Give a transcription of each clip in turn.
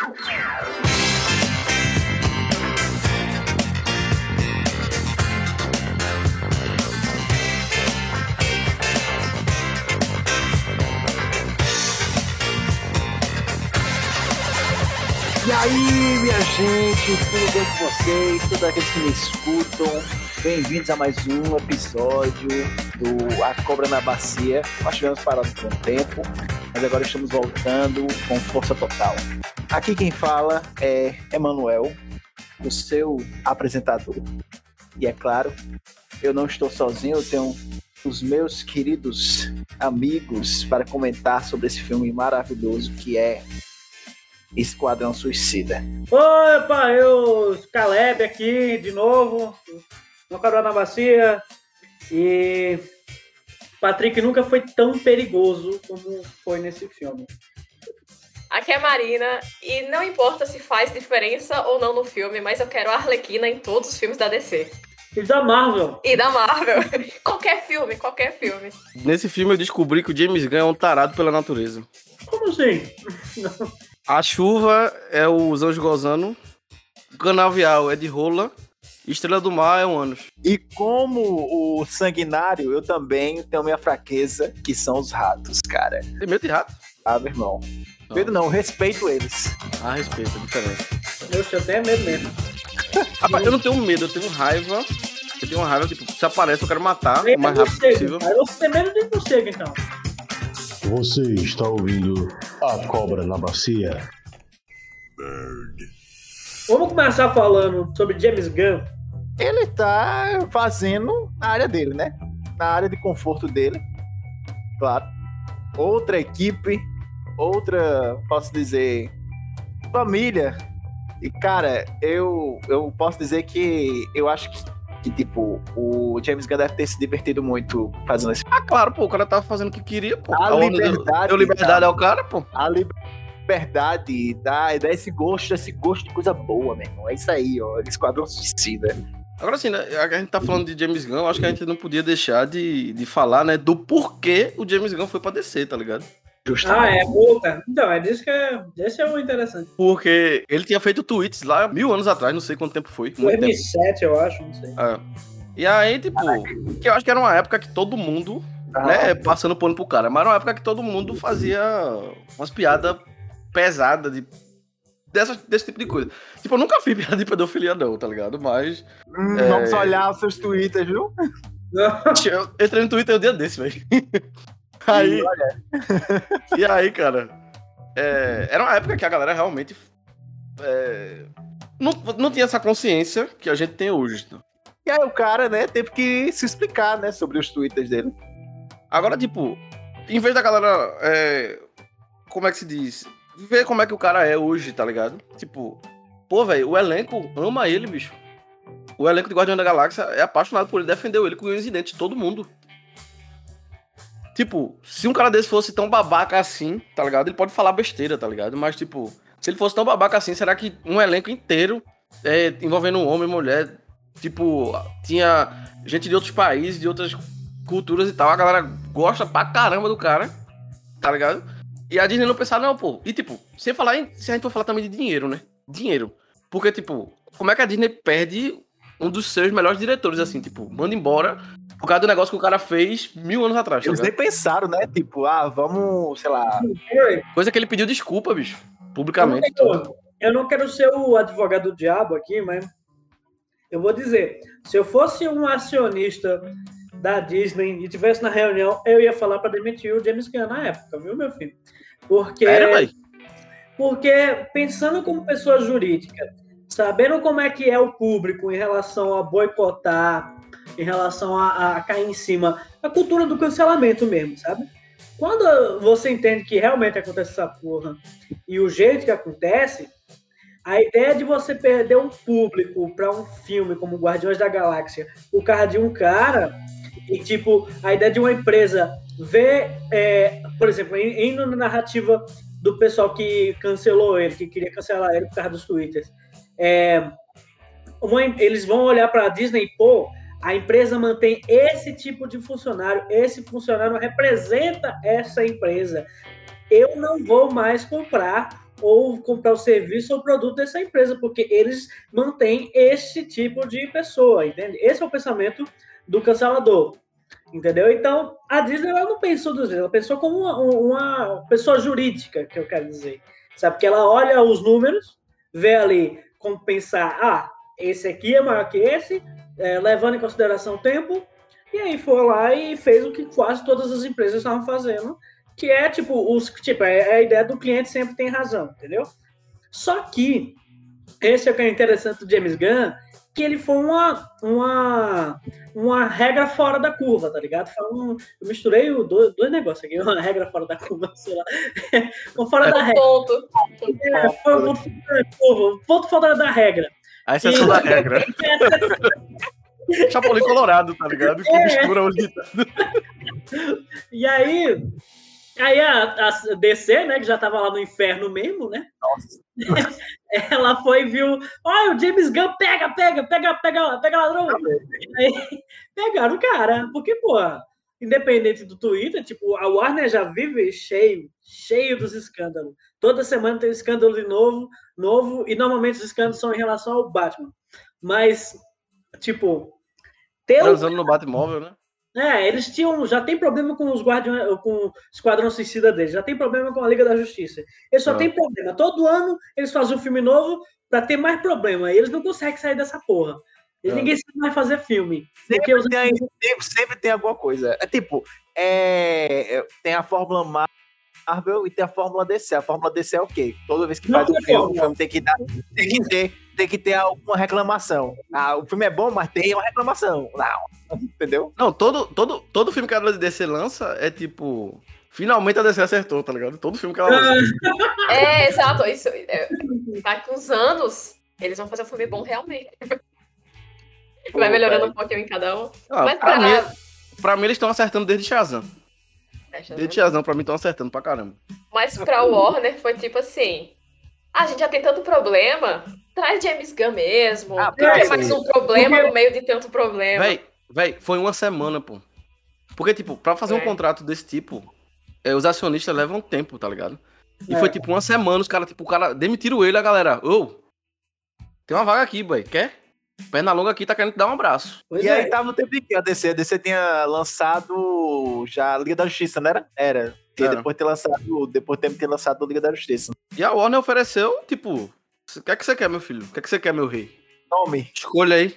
E aí, minha gente, tudo bem com vocês? Todos aqueles que me escutam, bem-vindos a mais um episódio do A Cobra na Bacia. Nós tivemos parado por um tempo, mas agora estamos voltando com força total. Aqui quem fala é Emanuel, o seu apresentador. E é claro, eu não estou sozinho, eu tenho os meus queridos amigos para comentar sobre esse filme maravilhoso que é Esquadrão Suicida. Opa, eu, Caleb aqui de novo, no Carol na Bacia. E Patrick nunca foi tão perigoso como foi nesse filme. Aqui é a Marina, e não importa se faz diferença ou não no filme, mas eu quero a Arlequina em todos os filmes da DC. E da Marvel. E da Marvel. qualquer filme, qualquer filme. Nesse filme eu descobri que o James Gunn é um tarado pela natureza. Como assim? A chuva é os anjos gozando, o canavial é de rola, Estrela do Mar é um ânus. E como o sanguinário, eu também tenho minha fraqueza, que são os ratos, cara. Tem medo de rato? Ah, meu irmão. Medo não, respeito eles. Ah, respeito, é diferente. Eu, eu tenho medo mesmo. Rapaz, eu não tenho medo, eu tenho raiva. Eu tenho uma raiva, tipo, se aparece eu quero matar o mais do rápido possível. Você tem medo de morcego, então. Você está ouvindo A Cobra na Bacia? Vamos começar falando sobre James Gunn. Ele tá fazendo a área dele, né? Na área de conforto dele. Claro. Outra equipe, outra, posso dizer, família. E, cara, eu, eu posso dizer que eu acho que, que, tipo, o James Gunn deve ter se divertido muito fazendo esse Ah, claro, pô, o cara tava fazendo o que queria, pô. A deu- liberdade, Deu liberdade ao cara, pô. a liberdade, dá, dá esse gosto, esse gosto de coisa boa, meu irmão. É isso aí, ó. Esquadrão Suicida. Agora sim, né? A gente tá falando de James Gunn, eu acho que a gente não podia deixar de, de falar, né, do porquê o James Gunn foi pra descer, tá ligado? Ah, é, puta. Então, é disso que é. Esse é o interessante. Porque ele tinha feito tweets lá mil anos atrás, não sei quanto tempo foi. Tempo. 2007, eu acho, não sei. É. E aí, tipo, que eu acho que era uma época que todo mundo, né, passando pano pro cara, mas era uma época que todo mundo fazia umas piadas pesadas de. Dessa, desse tipo de coisa. Tipo, eu nunca fiz piada de pedofilia, não, tá ligado? Mas. Hum, É. Vamos olhar os seus twitters, viu? Eu entrei no Twitter um dia desse, velho. Aí. e aí, cara. é, era uma época que a galera realmente. é, não, não tinha essa consciência que a gente tem hoje. E aí o cara, né, teve que se explicar, né, sobre os twitters dele. Agora, tipo, em vez da galera. é, como é que se diz? Ver como é que o cara é hoje, tá ligado? Tipo, pô, velho, o elenco ama ele, bicho. O elenco de Guardião da Galáxia é apaixonado por ele, defendeu ele com os incidentes, todo mundo. Tipo, se um cara desse fosse tão babaca assim, tá ligado? Ele pode falar besteira, tá ligado? Mas, tipo, se ele fosse tão babaca assim, será que um elenco inteiro, é, envolvendo homem e mulher, tipo, tinha gente de outros países, de outras culturas e tal, a galera gosta pra caramba do cara, tá ligado? E a Disney não pensar, não, pô. E, tipo, sem falar em. Se a gente for falar também de dinheiro, né? Dinheiro. Porque, tipo, como é que a Disney perde um dos seus melhores diretores, assim, tipo, manda embora por causa do negócio que o cara fez mil anos atrás, tá Eles ligado? nem pensaram, né? Tipo, ah, vamos, sei lá. Coisa que ele pediu desculpa, bicho. Eu não, Publicamente. quero, eu não quero ser o advogado do diabo aqui, mas eu vou dizer: se eu fosse um acionista da Disney e tivesse na reunião, eu ia falar para demitir o James Gunn na época, viu, meu filho? Porque, porque pensando como pessoa jurídica, sabendo como é que é o público em relação a boicotar, em relação a, a cair em cima, a cultura do cancelamento mesmo, sabe? Quando você entende que realmente acontece essa porra e o jeito que acontece, a ideia de você perder um público para um filme como Guardiões da Galáxia por causa de um cara, e tipo, a ideia de uma empresa ver, é, por exemplo, indo na narrativa do pessoal que cancelou ele, que queria cancelar ele por causa dos twitters, é, uma- eles vão olhar para a Disney, pô, a empresa mantém esse tipo de funcionário, esse funcionário representa essa empresa. Eu não vou mais comprar ou comprar o serviço ou produto dessa empresa, porque eles mantêm esse tipo de pessoa, entende? Esse é o pensamento do cancelador, entendeu? Então, a Disney ela não pensou dos ela pensou como uma, uma pessoa jurídica, que eu quero dizer, sabe? Porque ela olha os números, vê ali como pensar, ah, esse aqui é maior que esse, é, levando em consideração o tempo, e aí foi lá e fez o que quase todas as empresas estavam fazendo, que é tipo, os, tipo, é a ideia do cliente sempre tem razão, entendeu? Só que esse é o que é interessante do James Gunn, que ele foi uma, uma, uma regra fora da curva, tá ligado? Foi um, eu misturei o dois, dois negócios aqui, uma regra fora da curva, sei lá. um fora É da um regra. ponto. É, foi um ponto fora da curva, um ponto fora da regra. A exceção da regra. Chapolin Colorado, tá ligado? Que É. mistura os. E aí, aí a, a DC, né, que já tava lá no inferno mesmo, né? Nossa. Ela foi e viu, olha, o James Gunn pega, pega, pega, pega, pega ladrão. Aí, pegaram o cara, porque, pô, independente do Twitter, tipo, a Warner já vive cheio, cheio dos escândalos. Toda semana tem um escândalo de novo, novo, e normalmente os escândalos são em relação ao Batman. Mas, tipo, ter o Transando no Batmóvel, né? É, eles tinham. Já tem problema com os Guardiões, com o Esquadrão Suicida deles, já tem problema com a Liga da Justiça. Eles só Ah. tem problema. Todo ano eles fazem um filme novo pra ter mais problema. E eles não conseguem sair dessa porra. E Ah. ninguém sabe mais fazer filme. Porque os... Tem, sempre, sempre tem alguma coisa. É tipo, é, é, tem a Fórmula Marvel e tem a Fórmula DC. A Fórmula DC é o quê? Toda vez que Não faz um tem filme, o filme tem que, dar, tem que ter, tem que ter alguma reclamação. Ah, o filme é bom, mas tem uma reclamação. Não, entendeu? Não, todo, todo, todo filme que a DC lança é tipo. Finalmente a DC acertou, tá ligado? Todo filme que ela lança. É, exato. Isso, é, daqui uns anos, eles vão fazer um filme bom realmente. Vai melhorando um pouquinho em cada um. Ah, Mas pra, pra- mim, pra mim, eles estão acertando desde Shazam. Ver. Desde Shazam, pra mim, estão acertando pra caramba. Mas pra Warner foi tipo assim: "Ah, a gente já tem tanto problema, traz James Gunn mesmo. Ah, que traz mais um problema Porque- no meio de tanto problema? Véi, véi, foi uma semana, pô. Porque, tipo, pra fazer um É. contrato desse tipo, é, os acionistas levam tempo, tá ligado? E É. foi tipo uma semana, os caras, tipo, o cara demitiram ele, a galera. Ô, tem uma vaga aqui, boy. Quer? Perna longa aqui tá querendo te dar um abraço. Pois e é. aí tava no tempo de que a DC? A DC tinha lançado já a Liga da Justiça, não era? Era. E Era. depois de ter lançado, depois de ter lançado a Liga da Justiça. E a Warner ofereceu, tipo, o que é que você quer, meu filho? O que é que você quer, meu rei? Nome. Escolha aí.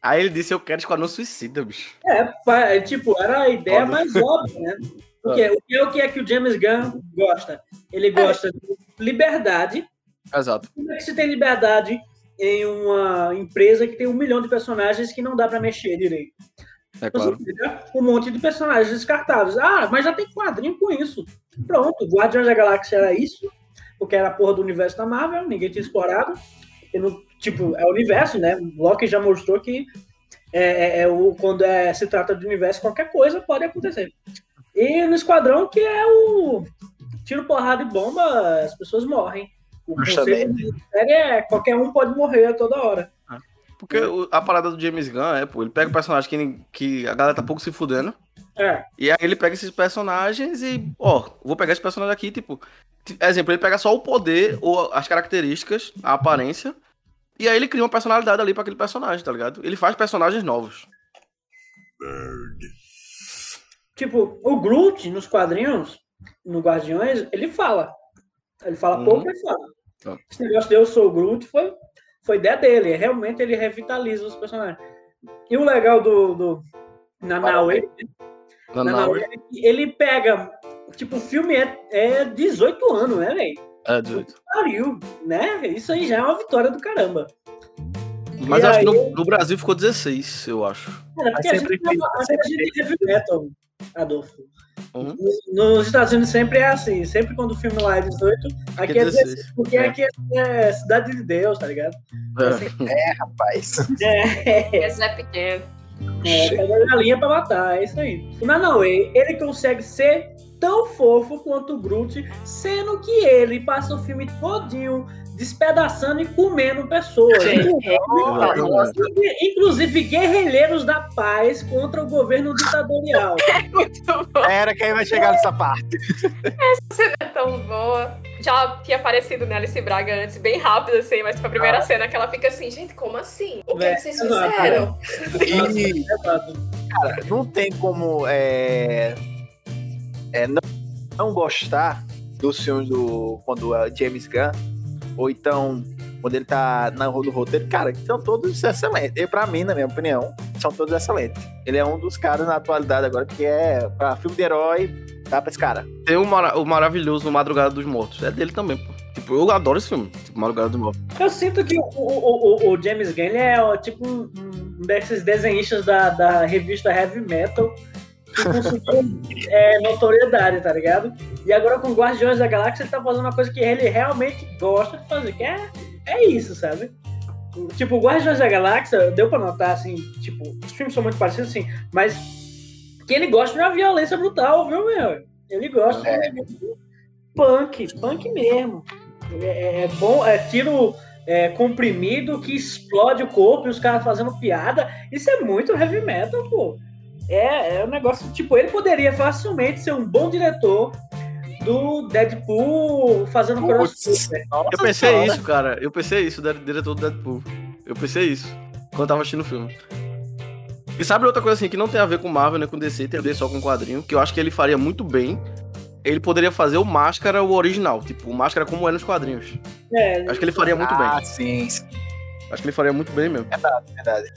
Aí ele disse, eu quero Esquadrão Suicida, bicho. É, é, tipo, era a ideia Óbvio. mais óbvia, né? Porque o que é o que é que o James Gunn gosta? Ele gosta de liberdade. Exato. Como é que se tem liberdade em uma empresa que tem um milhão de personagens que não dá pra mexer direito? É claro. um monte de personagens descartáveis. Ah, mas já tem quadrinho com isso. Pronto, Guardiões da Galáxia era isso, porque era a porra do universo da Marvel, ninguém tinha explorado. No, tipo, é o universo, né? Loki já mostrou que é, é- é o, quando é, se trata de universo, qualquer coisa pode acontecer. E no Esquadrão, que é o tiro, porrada e bomba, as pessoas morrem. O conceito série é qualquer um pode morrer a toda hora. Porque o- a parada do James Gunn é, pô, ele pega o personagem que, que a galera tá pouco se fudendo. É, E aí ele pega esses personagens e, ó, vou pegar esse personagem aqui, tipo. Exemplo, ele pega só o poder ou as características, a aparência. E aí ele cria uma personalidade ali pra aquele personagem, tá ligado? Ele faz personagens novos. Tipo, o Groot nos quadrinhos, no Guardiões, ele fala. Ele fala Uhum. pouco, ele fala. Tá. Esse negócio de eu sou o Groot foi, foi ideia dele. Realmente ele revitaliza os personagens. E o legal do, do Nanaue, Na Nanaue, é que ele pega. Tipo, o filme é, é 18 anos, né, velho? É, 18. Pariu, né? Isso aí já é uma vitória do caramba. Mas E acho que aí- no, no Brasil ficou 16, eu acho. Cara, porque a sempre gente, fez- a gente tem heavy metal, Adolfo. Uhum. Nos, Estados Unidos sempre é assim. Sempre quando o filme lá é 18, aqui é 16. Porque É. aqui é cidade de Deus, tá ligado? É. Rapaz. É, Esse é pequeno. é pega a linha pra matar, é isso aí. O Nanaue, ele consegue ser tão fofo quanto o Groot, sendo que ele passa o filme todinho despedaçando e comendo pessoas. Gente, Inclusive- Inclusive guerrilheiros da paz contra o governo ditatorial. Muito bom. Era quem vai chegar nessa parte. É tão boa. Já tinha aparecido né, Alice Braga antes, bem rápido, assim, mas foi a primeira cena que ela fica assim, gente, como assim? O que, É, que vocês exato. fizeram? E, Exato. cara, não tem como é, é, não, não gostar dos filmes do quando é James Gunn, ou então quando ele tá na rua do roteiro, cara, são todos excelentes. E pra mim, na minha opinião, são todos excelentes. Ele é um dos caras na atualidade agora que é pra filme de herói, dá pra esse cara. Tem o, mara- o maravilhoso Madrugada dos Mortos. É dele também, pô. Tipo, eu adoro esse filme. Tipo, Madrugada dos Mortos. Eu sinto que o, o, o, o James Gunn é tipo um, um desses desenhistas da, da revista Heavy Metal conseguiu é, notoriedade, tá ligado? E agora com Guardiões da Galáxia ele tá fazendo uma coisa que ele realmente gosta de fazer, que é, é isso, sabe? Tipo, Guardiões da Galáxia, deu pra notar, assim, tipo, os filmes são muito parecidos, assim, mas que ele gosta de uma violência brutal, viu, meu? Ele gosta de punk, punk mesmo. É, é bom, é tiro é, comprimido que explode o corpo e os caras fazendo piada. Isso é muito heavy metal, pô. É, é um negócio, tipo, ele poderia facilmente ser um bom diretor do Deadpool fazendo crossover. Eu pensei senhora. isso, cara. Eu pensei isso, do diretor do Deadpool. Eu pensei isso. Quando eu tava assistindo o filme. E sabe outra coisa assim, que não tem a ver com Marvel, nem com DC, tem a ver só com quadrinho, que eu acho que ele faria muito bem. Ele poderia fazer o Máscara, o original. Tipo, o Máscara como é nos quadrinhos. É, Acho que ele faria muito ah, bem. sim, sim, Acho que ele faria muito bem mesmo. verdade.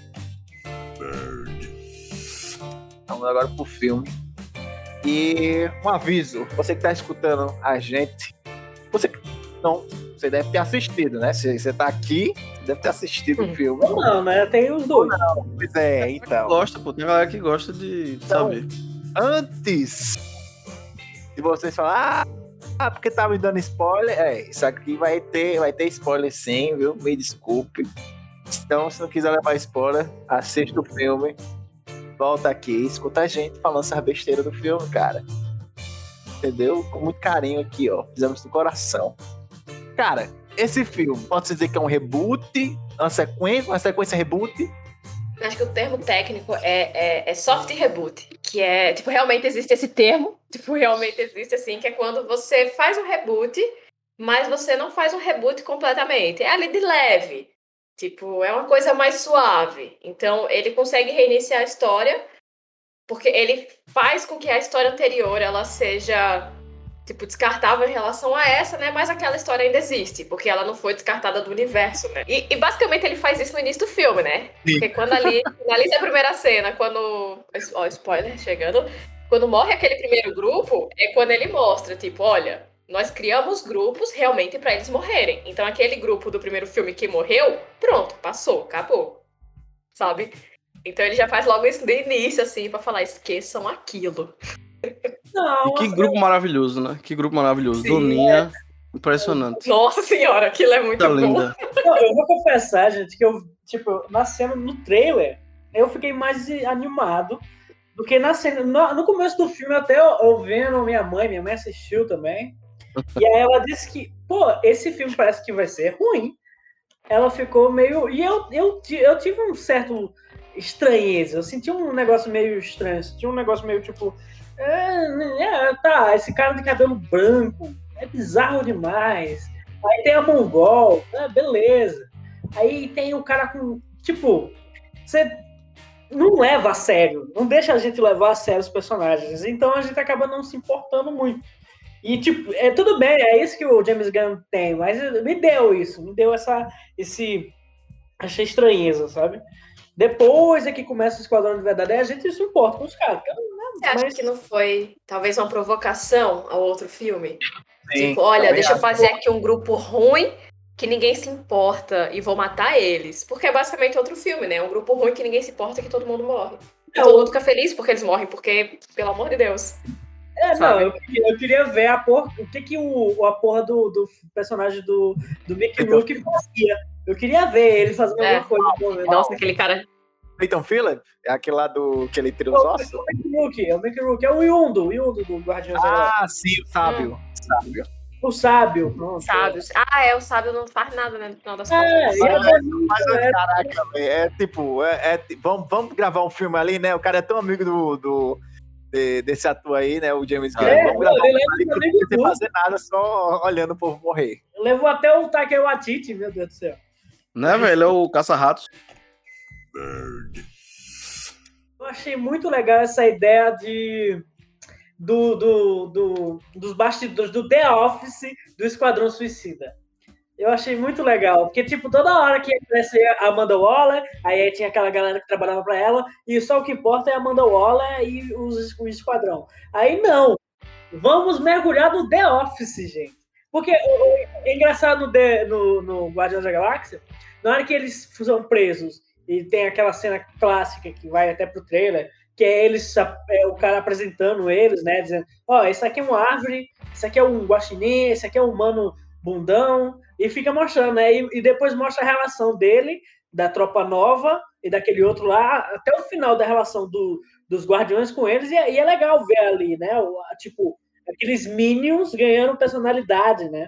Vamos agora pro filme. E um aviso, você que tá escutando a gente, você que não, você deve ter assistido, né? Se você tá aqui, deve ter assistido o filme. ou não, né? Tem os dois. Pois é, então. Gosta, pô. Tem galera que gosta de Então, saber. Antes de vocês falar, ah, porque tá me dando spoiler, é, isso aqui vai ter, vai ter spoiler sim, viu? Me desculpe. Então, se não quiser levar spoiler, assista o filme, volta aqui, escuta a gente falando essas besteiras do filme, cara. Entendeu? Com muito carinho aqui, ó. Fizemos do coração. Cara, esse filme, pode dizer que é um reboot, uma sequência, uma sequência reboot. Acho que o termo técnico é, é, é soft reboot, que é, tipo, realmente existe esse termo, tipo, realmente existe, assim, que é quando você faz um reboot, mas você não faz um reboot completamente, é ali de leve, tipo, é uma coisa mais suave, então ele consegue reiniciar a história, porque ele faz com que a história anterior, ela seja, tipo, descartável em relação a essa, né, mas aquela história ainda existe, porque ela não foi descartada do universo, né, e, e basicamente ele faz isso no início do filme, né, Sim. porque quando ali finaliza a primeira cena, quando. Ó, spoiler chegando. Quando morre aquele primeiro grupo, é quando ele mostra, tipo, olha, nós criamos grupos realmente pra eles morrerem. Então aquele grupo do primeiro filme que morreu, pronto, passou, acabou. Sabe? Então ele já faz logo isso de início, assim, pra falar, esqueçam aquilo. Não, E que grupo maravilhoso, né? Que grupo maravilhoso. Sim, Doninha, impressionante. Nossa senhora, aquilo é muito Tá bom. linda. Não, eu vou confessar, gente, que eu, tipo, na cena, no trailer, eu fiquei mais animado do que na cena. No, no começo do filme, até eu, eu vendo minha mãe, minha mãe assistiu também. E aí ela disse que, pô, esse filme parece que vai ser ruim. Ela ficou meio. E eu, eu, eu tive um certo estranheza. Eu senti um negócio meio estranho. Senti um negócio meio tipo. É, é, tá, esse cara de cabelo branco é bizarro demais. Aí tem a Mongol, ah, beleza. Aí tem o cara com. Tipo, você não leva a sério, não deixa a gente levar a sério os personagens. Então a gente acaba não se importando muito. E, tipo, é tudo bem, é isso que o James Gunn tem, mas me deu isso, me deu essa. esse. essa estranheza, sabe? Depois é que começa o Esquadrão de Verdade, aí a gente se importa com os caras. não- Você acha mas- que não foi, talvez, uma provocação ao outro filme? Sim, Tipo, olha, deixa eu fazer aqui um grupo ruim que ninguém se importa e vou matar eles. Porque é basicamente outro filme, né? Um grupo ruim que ninguém se importa que todo mundo morre. E É, todo o- mundo fica feliz porque eles morrem, porque, pelo amor de Deus. É, não, Sabe? eu queria, eu queria ver a porra, o que que o, a porra do, do personagem do, do Mickey Então- Rourke fazia. Eu queria ver ele fazendo É. alguma coisa. Nossa, aquele cara. Clayton Phillip? É aquele lá do que ele tira os É o ossos? Mickey Rourke, é o Mickey Rourke, é o Yundo, o Yundo do Guardiões. Ah, sim, o sábio. Sábio. O sábio, pronto. Sábios. Ah, é, o sábio não faz nada, né? No final das É, contas. é, Mas, é, caraca, velho, é tipo, é, é vamos, vamos gravar um filme ali, né? O cara é tão amigo do, do, de- desse ator aí, né? O James Gunn. É, Vamos gravar um sem fazer nada, só olhando o povo morrer. Levou até o Taika Waititi, meu Deus do céu. Né, velho? É o caça-ratos. Eu achei muito legal essa ideia de do, do, do- dos bastidores do The Office do Esquadrão Suicida. Eu achei muito legal, porque tipo toda hora que aparece a Amanda Waller, aí tinha aquela galera que trabalhava para ela e só o que importa é a Amanda Waller e os, o Esquadrão. Aí não, vamos mergulhar no The Office, gente. Porque o- é engraçado no, The- no, no Guardiões da Galáxia, na hora que eles são presos e tem aquela cena clássica que vai até pro trailer, que é eles, é, o cara apresentando eles, né? Dizendo, ó, esse aqui é uma árvore, esse aqui é um guaxinim, esse aqui é um humano bundão, e fica mostrando, né? E, e depois mostra a relação dele, da tropa nova e daquele outro lá, até o final da relação do, dos guardiões com eles, e, é- e é legal ver ali, né? O, tipo, aqueles minions ganhando personalidade, né?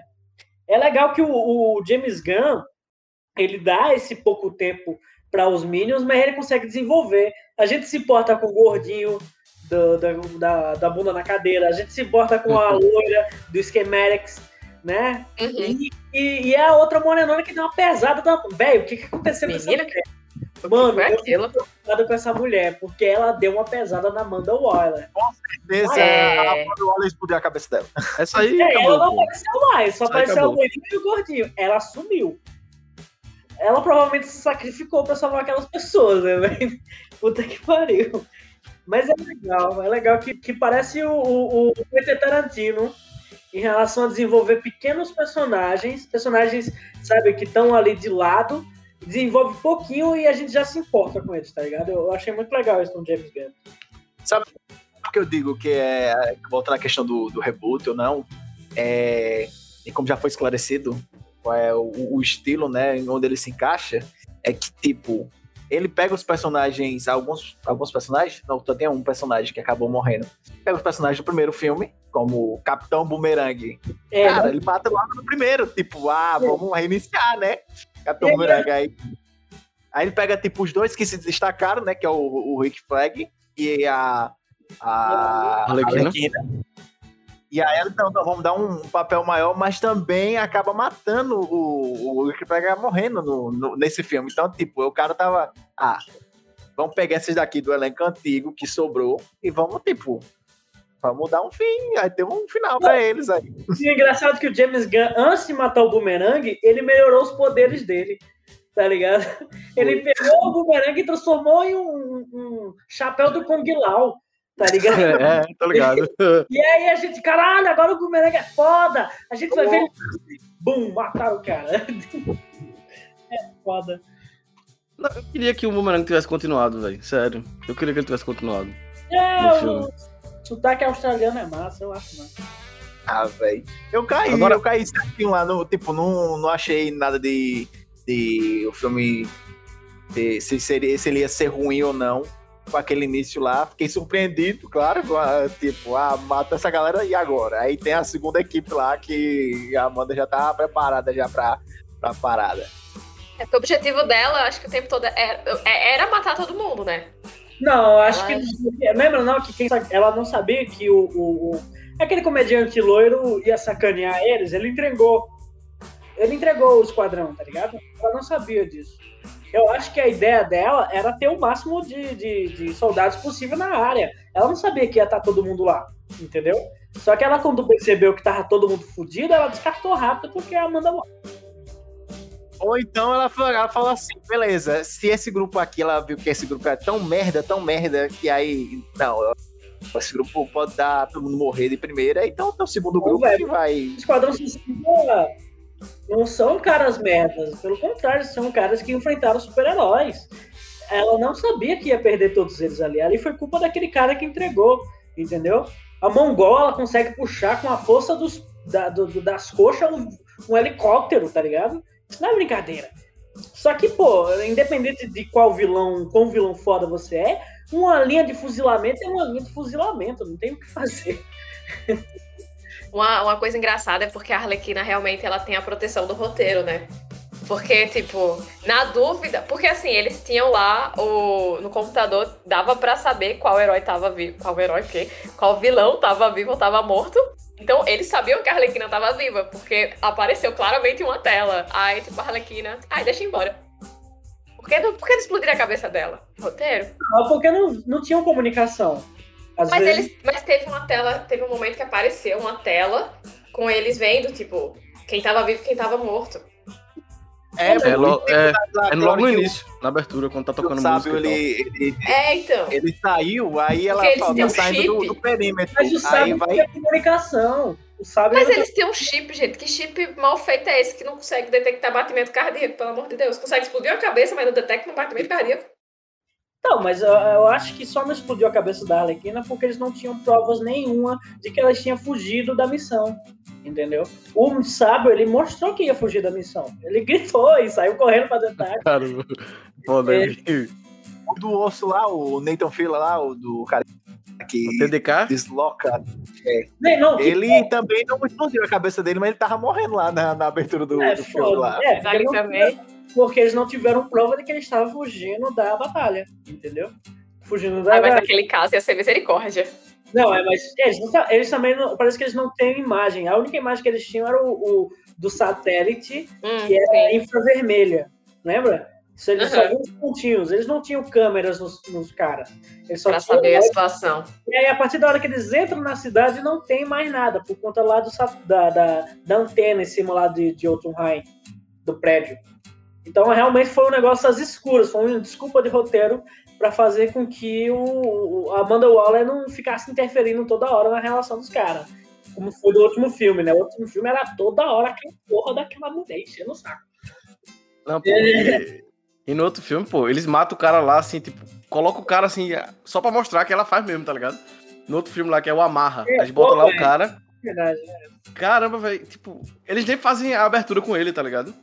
É legal que o, o James Gunn, ele dá esse pouco tempo para os Minions, mas ele consegue desenvolver. A gente se importa com o gordinho do- da, da, da bunda na cadeira, a gente se importa com a loira do Schematics, né? Uhum. E, e- e a outra morenona que deu uma pesada da. Velho, o que, que aconteceu com essa mulher? Mano, eu aquilo? preocupado com essa mulher, porque ela deu uma pesada na Amanda Waller. Desse, É. a Amanda Waller explodiu a cabeça dela. Essa aí É, acabou. ela não apareceu mais, só apareceu acabou. loirinha e o gordinho. Ela sumiu. Ela provavelmente se sacrificou pra salvar aquelas pessoas, né, velho? Puta que pariu. Mas é legal, é legal que, que parece o, o, o Quentin Tarantino em relação a desenvolver pequenos personagens, personagens, sabe, que estão ali de lado, desenvolve pouquinho e a gente já se importa com eles, tá ligado? Eu, achei muito legal isso no James Gunn. Porque eu digo que é. Voltando à questão do, do reboot ou não, é, e como já foi esclarecido, qual é o, o estilo, né? Onde ele se encaixa, é que, tipo, ele pega os personagens, alguns, alguns personagens, não, só tem um personagem que acabou morrendo. Pega os personagens do primeiro filme, como o Capitão Boomerang. É, Cara, ele mata logo no primeiro, tipo, ah, vamos reiniciar, né? Capitão É. Boomerang aí. Aí ele pega, tipo, os dois que se destacaram, né? Que é o, o Rick Flag e a. A Arlequina. E aí ela, então, vamos dar um papel maior, mas também acaba matando o, o Flag morrendo no, no- nesse filme. Então, tipo, o cara tava. Ah, vamos pegar esses daqui do elenco antigo que sobrou e vamos, tipo. Vamos dar um fim, aí tem um final pra eles aí. E é engraçado que o James Gunn, antes de matar o Boomerang, ele melhorou os poderes dele, tá ligado? Ele pegou o Boomerang e transformou em um, um chapéu do Kung Lao, tá ligado? É, tô ligado. E aí a gente, caralho, agora o Boomerang é foda! A gente vai ver ele. Bum, mataram o cara. É foda. Não, eu queria que o Boomerang tivesse continuado, velho. Sério. Eu queria que ele tivesse continuado. É, o sotaque australiano é massa, eu acho massa. Ah, velho. Eu caí, Agora- eu caí certinho lá no. Tipo, não, não achei nada de. de o filme. de- se, seria, se ele ia ser ruim ou não. Com aquele início lá. Fiquei surpreendido, claro. com a- tipo, ah, mata essa galera e agora? Aí tem a segunda equipe lá que a Amanda já tá preparada já pra, pra parada. É porque o objetivo dela, acho que o tempo todo era, é- era matar todo mundo, né? Não, acho Ela- que. Lembra não que quem, ela não sabia que o, o, o- aquele comediante loiro ia sacanear eles? Ele entregou. Ele entregou o esquadrão, tá ligado? Ela não sabia disso. Eu acho que a ideia dela era ter o máximo de, de, de soldados possível na área. Ela não sabia que ia estar todo mundo lá, entendeu? Só que ela, quando percebeu que tava todo mundo fudido, ela descartou rápido porque a Amanda Ou então ela, fa- ela falou assim, beleza, se esse grupo aqui, ela viu que esse grupo é tão merda, tão merda, que aí, não, esse grupo pode dar todo mundo morrer de primeira, então tem o segundo grupo velho. que vai... Esquadrão Suicida não são caras merdas. Pelo contrário, são caras que enfrentaram super-heróis. Ela não sabia que ia perder todos eles ali. Ali foi culpa daquele cara que entregou, entendeu? A Mongol, ela consegue puxar com a força dos, da- do- das coxas um, um helicóptero, tá ligado? Isso não é brincadeira. Só que, pô, independente de qual vilão, quão vilão foda você é, uma linha de fuzilamento é uma linha de fuzilamento, não tem o que fazer. Uma, uma coisa engraçada é porque a Arlequina realmente ela tem a proteção do roteiro, né? Porque, tipo, na dúvida. Porque assim, eles tinham lá o. No computador, dava pra saber qual herói tava vivo. Qual herói quê? Qual vilão tava vivo ou tava morto. Então, eles sabiam que a Arlequina tava viva, porque apareceu claramente uma tela. Aí, tipo, a Arlequina. Ai, deixa embora. Por que não, por que explodir a cabeça dela? Roteiro? Não, porque não, não tinham comunicação. Às Mas, vezes, eles, mas teve uma tela, teve um momento que apareceu uma tela com eles vendo, tipo, quem tava vivo e quem tava morto. É, É, lo- é, é logo no o- início, na abertura, quando tá o tocando sábio, música. ele, ele, É, então. ele saiu, aí ela fala, tá um saindo do, do perímetro. mas o Aí sábio vai. comunicação. O sábio Mas eles têm um chip, gente. Que chip mal feito é esse que não consegue detectar batimento cardíaco, pelo amor de Deus? Consegue explodir a cabeça, mas não detecta um batimento cardíaco. Não, mas eu, eu acho que só não explodiu a cabeça da Arlequina porque eles não tinham provas nenhuma de que elas tinham fugido da missão. Entendeu? O sábio, ele mostrou que ia fugir da missão. Ele gritou e saiu correndo pra dentro. Cara, foda. É. aí. O do osso lá, o Nathan Fila lá, o do cara que O TDK? desloca. Nem, não, que- Ele também não explodiu a cabeça dele, mas ele tava morrendo lá na, na abertura do, é, do filme lá. É, não também. Porque eles não tiveram prova de que ele estava fugindo da batalha. Entendeu? Fugindo da. Ah, mas naquele caso ia ser misericórdia. Não, é, mas eles, tá- eles também não, parece que eles não têm imagem. A única imagem que eles tinham era o, o do satélite Hum, Que sim. infravermelha. Lembra? Isso eles só Aham. viam os pontinhos. Eles não tinham câmeras nos, nos caras. Eles só Pra tinham- saber a situação. E aí, a partir da hora que eles entram na cidade, não tem mais nada, por conta lá do, da, da, da antena em cima lá de, de Jotunheim, do prédio. Então, realmente foi um negócio às escuras, foi uma desculpa de roteiro para fazer com que o, o Amanda Waller não ficasse interferindo toda hora na relação dos caras. Como foi do último filme, né? O último filme era toda hora aquela porra daquela mulher enchendo o saco. Não, pô. E, e no outro filme, pô, eles matam o cara lá, assim, tipo, coloca o cara assim, só pra mostrar que ela faz mesmo, tá ligado? No outro filme lá, que é o Amarra. É, Eles botam lá pô, o cara. Verdade. Caramba, velho. Tipo, eles nem fazem a abertura com ele, tá ligado?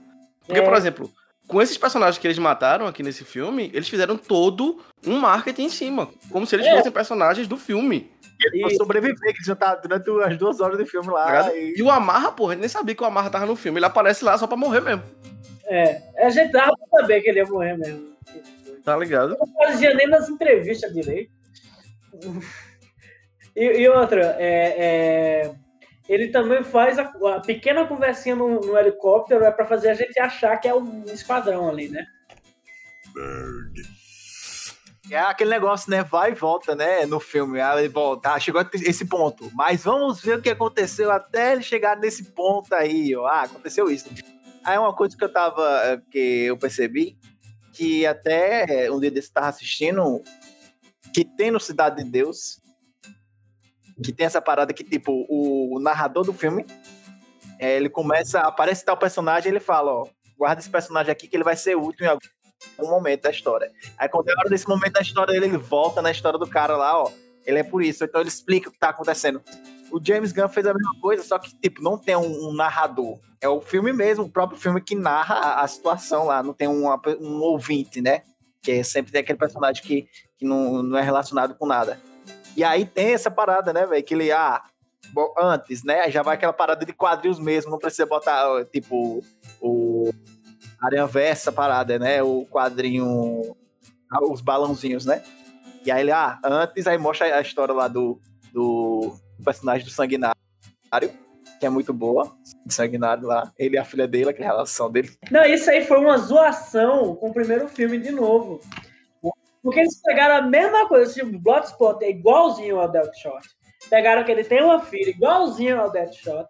Porque, É. por exemplo, com esses personagens que eles mataram aqui nesse filme, eles fizeram todo um marketing em cima. Como se eles É. fossem personagens do filme. Ele foi sobreviver, que ele já tá durante as duas horas do filme Tá lá. ligado? e- E o Amarra, porra, ele nem sabia que o Amarra tava no filme. Ele aparece lá só pra morrer mesmo. É, a gente dava pra saber que ele ia morrer mesmo. Tá ligado? Não fazia nem nas entrevistas direito. E, e outra, é, é, ele também faz a, a pequena conversinha no, no helicóptero é pra fazer a gente achar que é um esquadrão ali, né? É aquele negócio, né? Vai e volta, né? No filme. Aí volta. Ah, chegou a esse ponto. Mas vamos ver o que aconteceu até ele chegar nesse ponto aí, ó. Ah, aconteceu isso. Aí uma coisa que eu tava. eh, que eu percebi, que até um dia desse eu tava assistindo, que tem no Cidade de Deus, que tem essa parada que, tipo, o, o narrador do filme, eh, ele começa, aparece tal personagem, ele fala, ó, guarda esse personagem aqui que ele vai ser útil em algum momento da história. Aí quando é hora desse momento da história dele, ele volta na história do cara lá, ó. Ele é por isso. Então ele explica o que tá acontecendo. O James Gunn fez a mesma coisa, só que, tipo, não tem um, um narrador. É o filme mesmo, o próprio filme que narra a, a situação lá. Não tem uma- um ouvinte, né? Que é sempre tem aquele personagem que, que não, não é relacionado com nada. E aí tem essa parada, né, velho? Que ele, ah, bom, antes, né? Já vai aquela parada de quadrinhos mesmo. Não precisa botar, tipo, o Aranha Versa parada, né? O quadrinho. ah, Os balãozinhos, né? E aí ele, ah, antes, aí mostra a história lá do, do personagem do Sanguinário, que é muito boa. Sanguinário lá. Ele e a filha dele, aquela relação dele. Não, isso aí foi uma zoação com o primeiro filme de novo. Porque eles pegaram a mesma coisa, tipo, Bloodspot é igualzinho ao Deathshot. Pegaram que ele tem uma filha igualzinho ao Deathshot.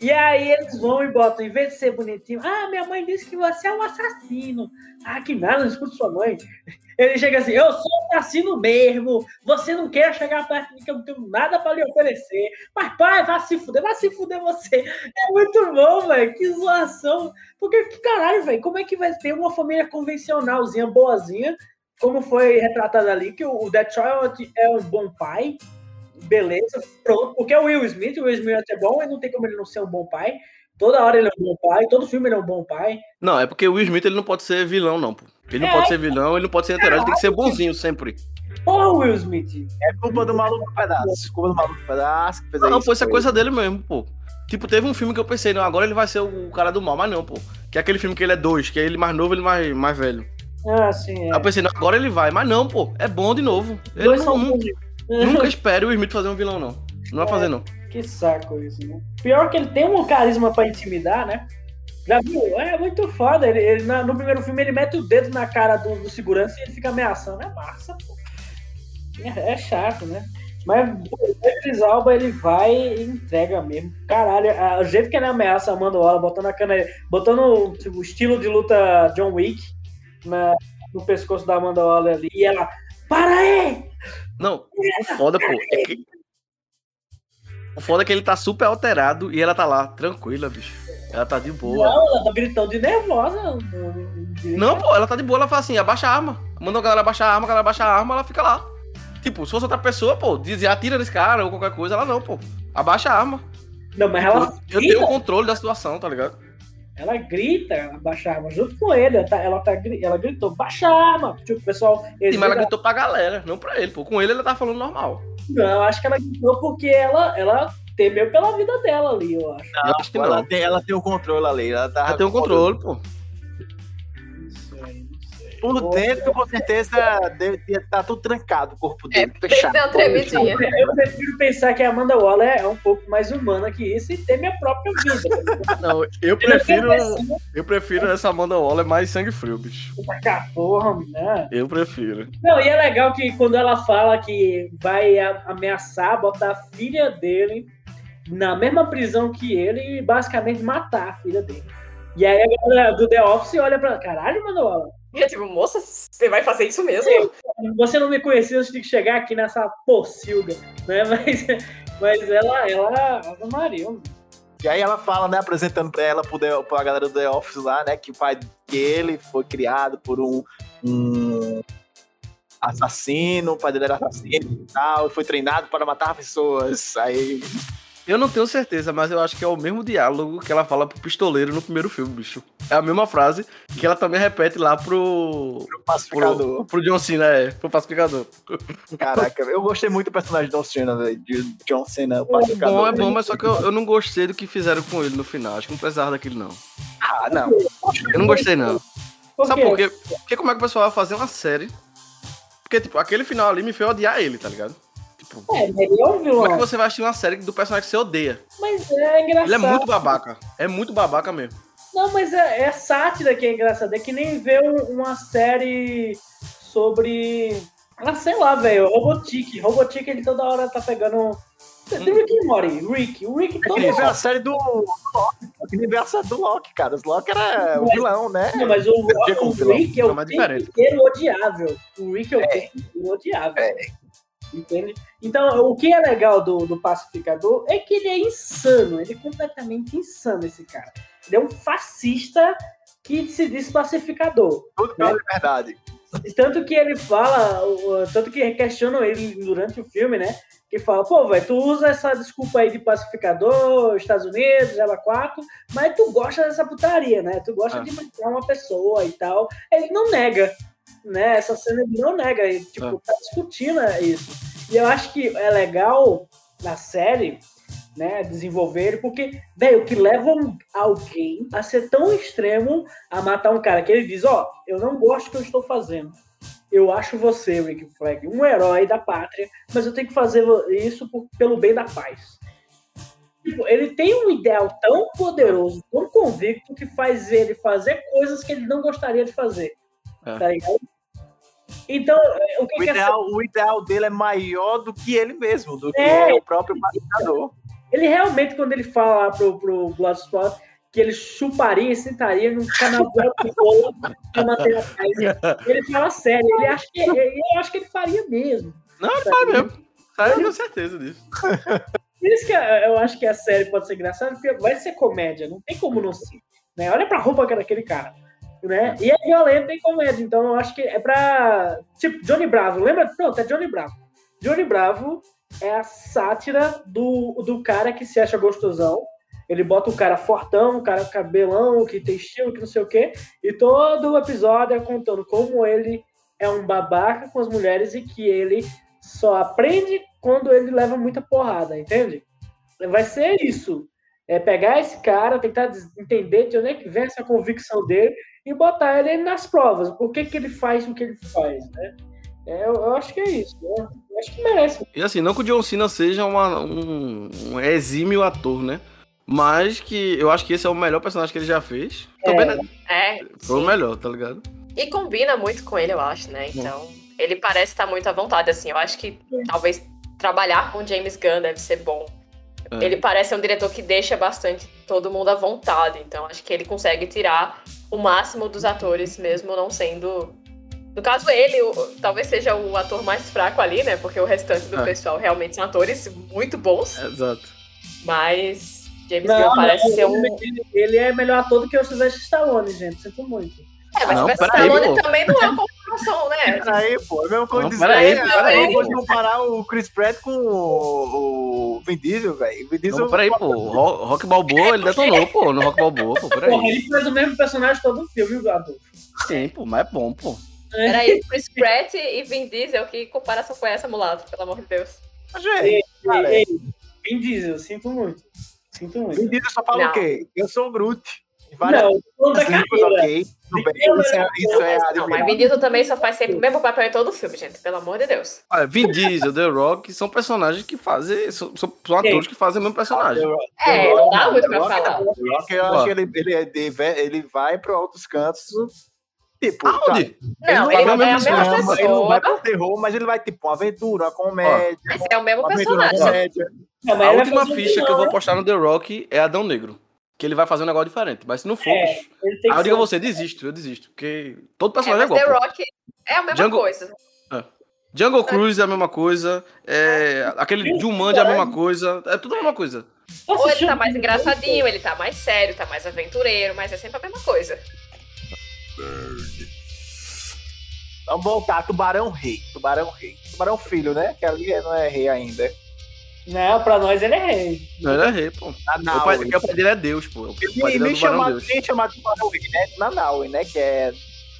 E aí eles vão e botam, em vez de ser bonitinho, ah, minha mãe disse que você é um assassino. Ah, que nada, não escuta sua mãe. Ele chega assim, eu sou assassino mesmo, você não quer chegar perto de mim que eu não tenho nada pra lhe oferecer. Mas pai, vai se fuder, vai se fuder você. É muito bom, velho, que zoação. Porque, que caralho, velho, como é que vai ter uma família convencionalzinha, boazinha, como foi retratado ali, que o Detroit é um bom pai, beleza, pronto, porque é o Will Smith, o Will Smith é bom, e não tem como ele não ser um bom pai. Toda hora ele é um bom pai, todo filme ele é um bom pai. Não, é porque o Will Smith ele não pode ser vilão, não, pô. Ele não É. pode ser vilão, ele não pode ser herói, ele tem que ser bonzinho sempre. Porra, Will Smith. É culpa do maluco do pedaço. Culpa do maluco do pedaço que fez Não, isso. pô, isso é foi. coisa dele mesmo, pô. Tipo, teve um filme que eu pensei, não, agora ele vai ser o cara do mal, mas não, pô. Que é aquele filme que ele é dois, que é ele mais novo e ele mais, mais velho. Ah, sim. É. Aí eu pensei, não, agora ele vai, mas não, pô, é bom de novo. Ele Dois não, são nu- bons. nunca espere o Smith fazer um vilão, não. Não vai É. fazer, não. Que saco isso, né? Pior que ele tem um carisma pra intimidar, né? Já viu? É muito foda. Ele, ele- na- no primeiro filme ele mete o dedo na cara do, do segurança e ele fica ameaçando. É massa, pô. É, é chato, né? Mas o Idris Alba ele vai e entrega mesmo. Caralho, a- o jeito que ele ameaça a Amanda Waller, botando a cana, botando tipo, o estilo de luta John Wick na- no pescoço da Amanda Waller ali. E ela, para aí! Não, o foda, pô, é que. O foda é que ele tá super alterado e ela tá lá, tranquila, bicho. Ela tá de boa. Não, ela tá gritando de nervosa. Não, pô, ela tá de boa, ela fala assim, abaixa a arma. Manda a galera abaixar a arma, a galera abaixa a arma, ela fica lá. Tipo, se fosse outra pessoa, pô, dizia, atira nesse cara ou qualquer coisa, ela não, pô. Abaixa a arma. Não, mas ela, eu, eu tenho o controle da situação, tá ligado? Ela grita, ela baixa a arma junto com ele. Ela, tá, ela, tá, ela gritou, baixa a arma. Tipo, o pessoal. Sim, mas ela gritou pra galera, não pra ele, pô. Com ele, ela tá falando normal. Não, acho que ela gritou porque ela, ela temeu pela vida dela ali, eu acho. Eu acho que ela, não. tem, ela tem o controle ali. Ela, tá Ela tem o controle, pô. Por dentro, com certeza, deve tá tudo trancado o corpo É, dele. tem que ter uma tremidinha. Eu prefiro pensar que a Amanda Waller é um pouco mais humana que isso e teme a própria vida. Não, eu prefiro. Eu prefiro essa Amanda Waller mais sangue frio, bicho. Tacar porra, né? Eu prefiro. Não, e é legal que quando ela fala que vai ameaçar botar a filha dele na mesma prisão que ele e basicamente matar a filha dele. E aí a galera do The Office olha pra caralho, Manuela, E eu, tipo, moça, você vai fazer isso mesmo? você não me conhecia antes de chegar aqui nessa pocilga, né? Mas, mas ela, ela, ela Maria, E aí ela fala, né, apresentando pra ela, pro The- pra galera do The Office lá, né, que o pai dele foi criado por um, um assassino, o pai dele era assassino e tal, e foi treinado para matar pessoas. Aí, Eu não tenho certeza, mas eu acho que é o mesmo diálogo que ela fala pro pistoleiro no primeiro filme, bicho. É a mesma frase que ela também repete lá pro. o pacificador. Pro, pro John Cena, é, pro pacificador. Caraca, eu gostei muito do personagem de John Cena, velho, de John Cena, o É pacificador. bom, é bom, mas só que eu, eu não gostei do que fizeram com ele no final. Acho que não precisava daquilo, não. Ah, não. Eu não gostei, não. Por Sabe por quê? Porque como é que o pessoal vai fazer uma série? Porque, tipo, aquele final ali me fez odiar ele, tá ligado? Tipo, É, ele é um como é que vilão, você vai assistir uma série do personagem que você odeia? mas é engraçado. Ele é muito babaca. É muito babaca mesmo. Não, mas é, é sátira que é engraçado. É que nem ver um- uma série sobre. Ah, sei lá, velho. Robotique. Robotique, ele toda hora tá pegando. Tem Rick e Morty. Rick. O Rick É que nem ver a série do Loki. É que nem ver a série do Loki, cara. O Loki era o vilão, né? Não, mas o, o vilão. Rick é o mas tempo inteiro odiável. O Rick é o tempo inteiro odiável. Entende? Então, o que é legal do, do Pacificador é que ele é insano. Ele é completamente insano, esse cara. Ele é um fascista que se diz pacificador. Tudo pela liberdade. Tanto que ele fala, tanto que questionam ele durante o filme, né? Que fala, pô, velho, tu usa essa desculpa aí de pacificador, Estados Unidos, ela 4, mas tu gosta dessa putaria, né? Tu gosta Ah. de matar uma pessoa e tal. Ele não nega, né? Essa cena ele não nega, ele, tipo, Ah. tá discutindo isso. E eu acho que é legal na série, né, desenvolver ele, porque, velho, o que leva alguém a ser tão extremo a matar um cara que ele diz, ó, eu não gosto do que eu estou fazendo. Eu acho você, Rick Flag, um herói da pátria, mas eu tenho que fazer isso por- pelo bem da paz. Tipo, ele tem um ideal tão poderoso, tão convicto, que faz ele fazer coisas que ele não gostaria de fazer. É. Tá ligado? Então, o que, O que essa ideal, o ideal dele é maior do que ele mesmo, do que É. o próprio pacificador. Ele realmente, quando ele fala lá pro, pro Bloodsport que ele chuparia e sentaria num canavial de bola pra manter a paz, ele fala sério. Ele acha que, ele- eu acho que ele faria mesmo. Não, ele faz mesmo. Eu tenho certeza disso. Por isso que eu acho que a série pode ser engraçada, porque vai ser comédia, não tem como não ser. Né? Olha pra roupa que era aquele cara. Né? E é violento e comédia, então eu acho que é pra. Tipo, Johnny Bravo, lembra? Pronto, é Johnny Bravo. Johnny Bravo é a sátira do, do cara que se acha gostosão. Ele bota o cara fortão, o cara cabelão, que tem estilo, que não sei o quê, e todo o episódio é contando como ele é um babaca com as mulheres e que ele só aprende quando ele leva muita porrada, entende? Vai ser isso. É pegar esse cara, tentar entender de onde é que vem essa convicção dele e botar ele nas provas. Por que, que ele faz o que ele faz, né? É, eu, eu acho que é isso. né? Eu acho que merece. E assim, não que o John Cena seja uma- um, um exímio ator, né? Mas que eu acho que esse é o melhor personagem que ele já fez. Também né? É, foi o melhor, tá ligado? E combina muito com ele, eu acho, né? Então, ele parece estar muito à vontade, assim. Eu acho que talvez trabalhar com James Gunn deve ser bom. É. Ele parece ser um diretor que deixa bastante todo mundo à vontade. Então, acho que ele consegue tirar o máximo dos atores, mesmo não sendo. No caso, ele o- talvez seja o ator mais fraco ali, né? Porque o restante do É. pessoal realmente são atores muito bons. Exato. Mas James Não, Gunn parece não, ser um. ele, ele é melhor ator do que o Sylvester Stallone, gente. Sinto muito. É, mas Não, peraí, Stallone pô. também não é uma comparação, né? Peraí, pô, é a mesma coisa Não, peraí, é, peraí, eu vou pô. comparar o Chris Pratt com o, o Vin Diesel, velho. Vin Diesel. Não, peraí, pô. o Ro- Rock Balboa, ele detonou, pô, no Rock Balboa, pô, Porra, peraí. ele faz o mesmo personagem todo o filme, viu, Adolfo? Sim, pô, mas é bom, pô. Peraí, Chris Pratt e Vin Diesel, que comparação foi essa, mulato? Pelo amor de Deus. Gente, cara, Ei, ei, Vin Diesel, sinto muito. Sinto muito. Vin Diesel só fala Não. o quê? Eu sou o Groot. Várias Não, falando da línguas, carreira. ok. Isso é, isso é Não, mas Vin Diesel também só faz sempre o mesmo papel em todo o filme, gente. Pelo amor de Deus. Olha, Vin Diesel, The Rock são personagens que fazem. São, são são atores que fazem o mesmo personagem. É, não dá muito pra Rock, falar. não. O Rock, eu acho que ele, ele, é ele vai pra outros cantos. Tipo, tá, Aonde? Não, vai ele o não é a mesma ele não vai pro terror, mas ele vai, tipo, uma aventura, uma comédia. Mas é o mesmo personagem. comédia. Não, A ele última ficha que eu vou postar no The Rock é Adão Negro. Que ele vai fazer um negócio diferente. Mas se não for, É, bicho, aí eu digo a você, desisto, eu desisto. Porque todo É, personagem é, mas The igual. pô. Rock é a mesma Django- coisa. Jungle Cruise é a mesma coisa. É, aquele Jumanji é a mesma coisa. É tudo a mesma coisa. Ou ele tá mais engraçadinho, ele tá mais sério, tá mais aventureiro, mas é sempre a mesma coisa. Vamos voltar, Tubarão Rei. Tubarão Rei. Tubarão Filho, né? Que ali não é rei ainda. Não, pra nós ele é rei. Não, ele é rei, pô. Ah, o, pai, o pai dele é Deus, pô. O pai E dele é nem chamado, Deus. nem chamado Tubarão Rei, né? Nanaue, né? Que é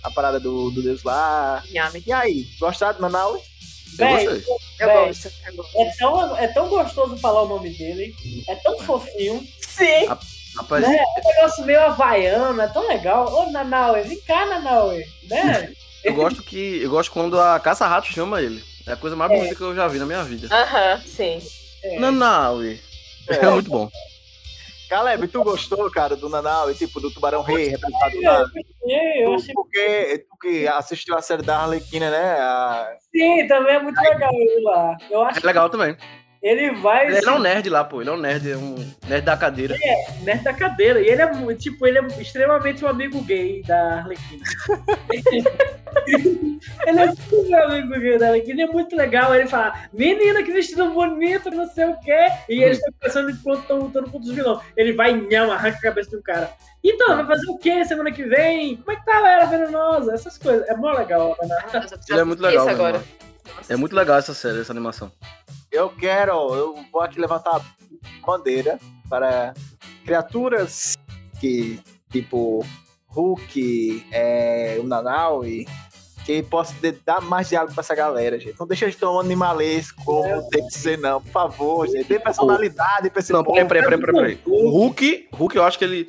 a parada do, do Deus lá. Yami. E aí, gostaram do? Eu. Eu gosto. eu gosto. É tão, é tão gostoso falar o nome dele, é tão fofinho, Sim. Rapaz, Né? é um negócio meio havaiano, é tão legal. Ô, Nanaue, vem cá, Nanaue, né? eu gosto que. Eu gosto quando a caça-rato chama ele. É a coisa mais É. bonita que eu já vi na minha vida. Aham, sim. É. Nanaui. É. muito bom. Caleb, tu gostou, cara, do Nanaue, tipo, do Tubarão Rei, representado lá? É, eu achei Porque tu que assistiu a série da Arlequina, né? A... sim, também é muito legal ele lá. Eu acho É legal também. Ele vai Ele é um nerd lá, pô. Ele é um nerd, é um nerd da cadeira. nerd da cadeira. E ele é tipo, ele é extremamente um amigo gay da Arlequina. ele é super amigo gay da Arlequina. e É muito legal ele falar, menina, que vestido bonito, não sei o quê. E eles estão pensando enquanto estão lutando contra os vilões. Ele vai nham, arranca a cabeça do cara. Então, vai fazer o quê semana que vem? Como é que tá ela venenosa? Essas coisas. É mó legal, né? Ele é muito legal, Isso agora. mano. É muito legal essa série, essa animação. Eu quero, eu vou aqui levantar a bandeira para criaturas que, tipo, Hulk, é, o Nanaue, que possa dar mais diálogo pra essa galera, gente. Não deixa de tão animalesco como tem que ser, não. Por favor, gente. Dê personalidade pra esse Não, peraí, peraí, peraí, peraí. O Hulk, Hulk, eu acho que ele.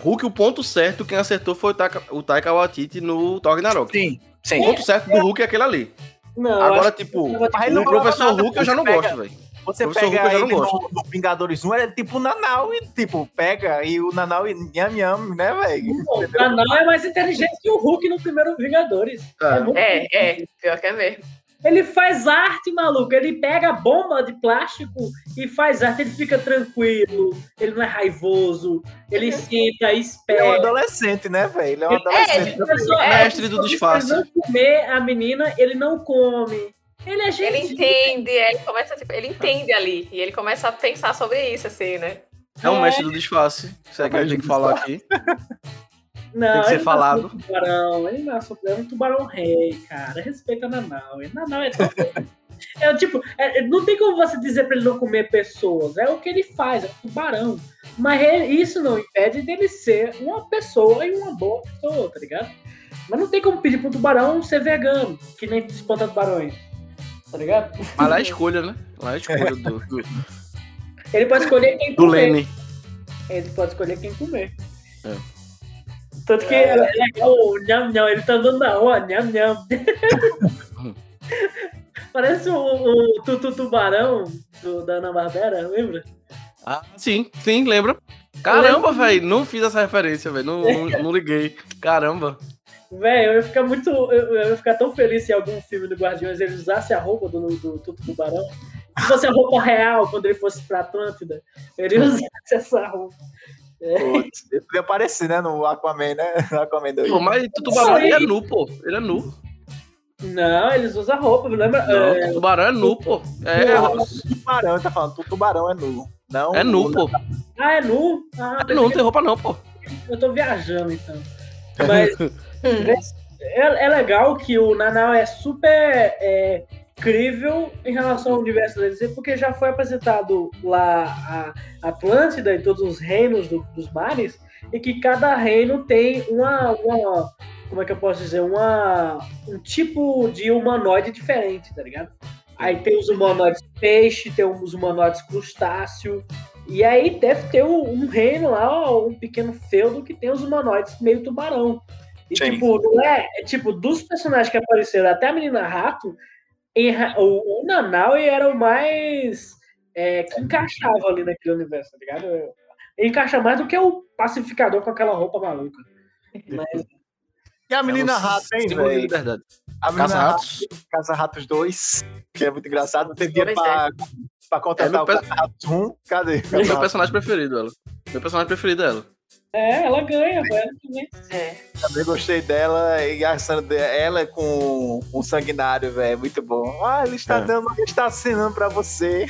Hulk, o ponto certo, quem acertou foi o Taika, o Taika Waititi no Thor Ragnarok. Sim, O sim. ponto certo do Hulk é aquele ali. Não, Agora, tipo, o professor Hulk eu já não gosto, velho. Você Professor pega Hulk eu ele no, no Vingadores 1, é tipo o Nanaue, tipo, pega e o Nanaue nham nham, né, velho? O Nanau é mais inteligente que o Hulk no primeiro Vingadores. É. muito É, é, pior que é mesmo. Ele faz arte, maluco. Ele pega a bomba de plástico e faz arte. Ele fica tranquilo. Ele não é raivoso. Ele senta, Ele é um espera. adolescente, né, velho? Ele é um É, adolescente. tipo, pessoa- É, mestre do se ele disfarce. não comer a menina, ele não come. Ele é Ele gente. entende, é, ele começa, tipo, ele entende ali. E ele começa a pensar sobre isso, assim, né? É um mestre do disfarce. Isso é que a gente tem que falar aqui. Não, tem que ser ele falado. É um tubarão. Ele não é é um tubarão rei, cara. Respeita Nanau. Nanau é tão... É tipo, é- não tem como você dizer pra ele não comer pessoas. É o que ele faz, é um tubarão. Mas ele- isso não impede dele ser uma pessoa e uma boa pessoa, tá ligado? Mas não tem como pedir pro tubarão ser vegano, que nem espanta tubarões. Tá ligado? Mas lá é escolha, né? Lá é escolha do, do, Ele pode escolher quem do comer. Lenny. Ele pode escolher quem comer. É. Tanto que é legal o nham nham, ele tá andando na rua, nham nham. Parece o, o Tutu Tubarão do, da Ana Barbera, lembra? Ah, sim, sim, lembro. Caramba, velho, não fiz essa referência, velho. Não, não, não liguei. Caramba. Velho, eu ia ficar muito. Eu, eu ia ficar tão feliz se algum filme do Guardiões ele usasse a roupa do, do Tutu Tubarão. Se fosse a roupa real quando ele fosse pra Atlântida, ele usasse essa roupa. Putz, ele podia aparecer, né? No Aquaman, né? No Aquaman 2. Pô, mas o tubarão ele é nu, pô. Ele é nu. Não, eles usam roupa, lembra? Não, É, tubarão é nu, pô. É, Não. Tubarão, ele tá falando, tu- tubarão é nu. Não, é nu, pô. Ah, é nu? Ah, É nu, não tem roupa não, pô. eu tô viajando então. Mas é, é legal que o Nanau é super é, crível em relação ao universo da DC, porque já foi apresentado lá a Atlântida e todos os reinos do- dos mares, e que cada reino tem uma, uma- como é que eu posso dizer, uma, um tipo de humanoide diferente, tá ligado? Aí tem os humanoides peixe, tem os humanoides crustáceo, e aí deve ter um, um reino lá, um pequeno feudo que tem os humanoides meio tubarão. E Sim. tipo, não é, é tipo, dos personagens que apareceram, até a menina rato, em ra- o, o era o mais é, que encaixava ali naquele universo, tá ligado? Ele encaixa mais do que o pacificador com aquela roupa maluca. Mas, E a menina É um rato, hein, velho? liberdade. A menina Caça rato, ratos. Caça Ratos 2, que é muito engraçado. Não tem dinheiro Pois pra, pra contratar É, meu o pe- Caça Ratos 1. Cadê? É meu personagem preferido, ela. Meu personagem preferido é ela. É, ela ganha, velho. também. É. Também gostei dela e a cena dela com um sanguinário, velho. Muito bom. Ah, ele está É. dando, ele está assinando pra você.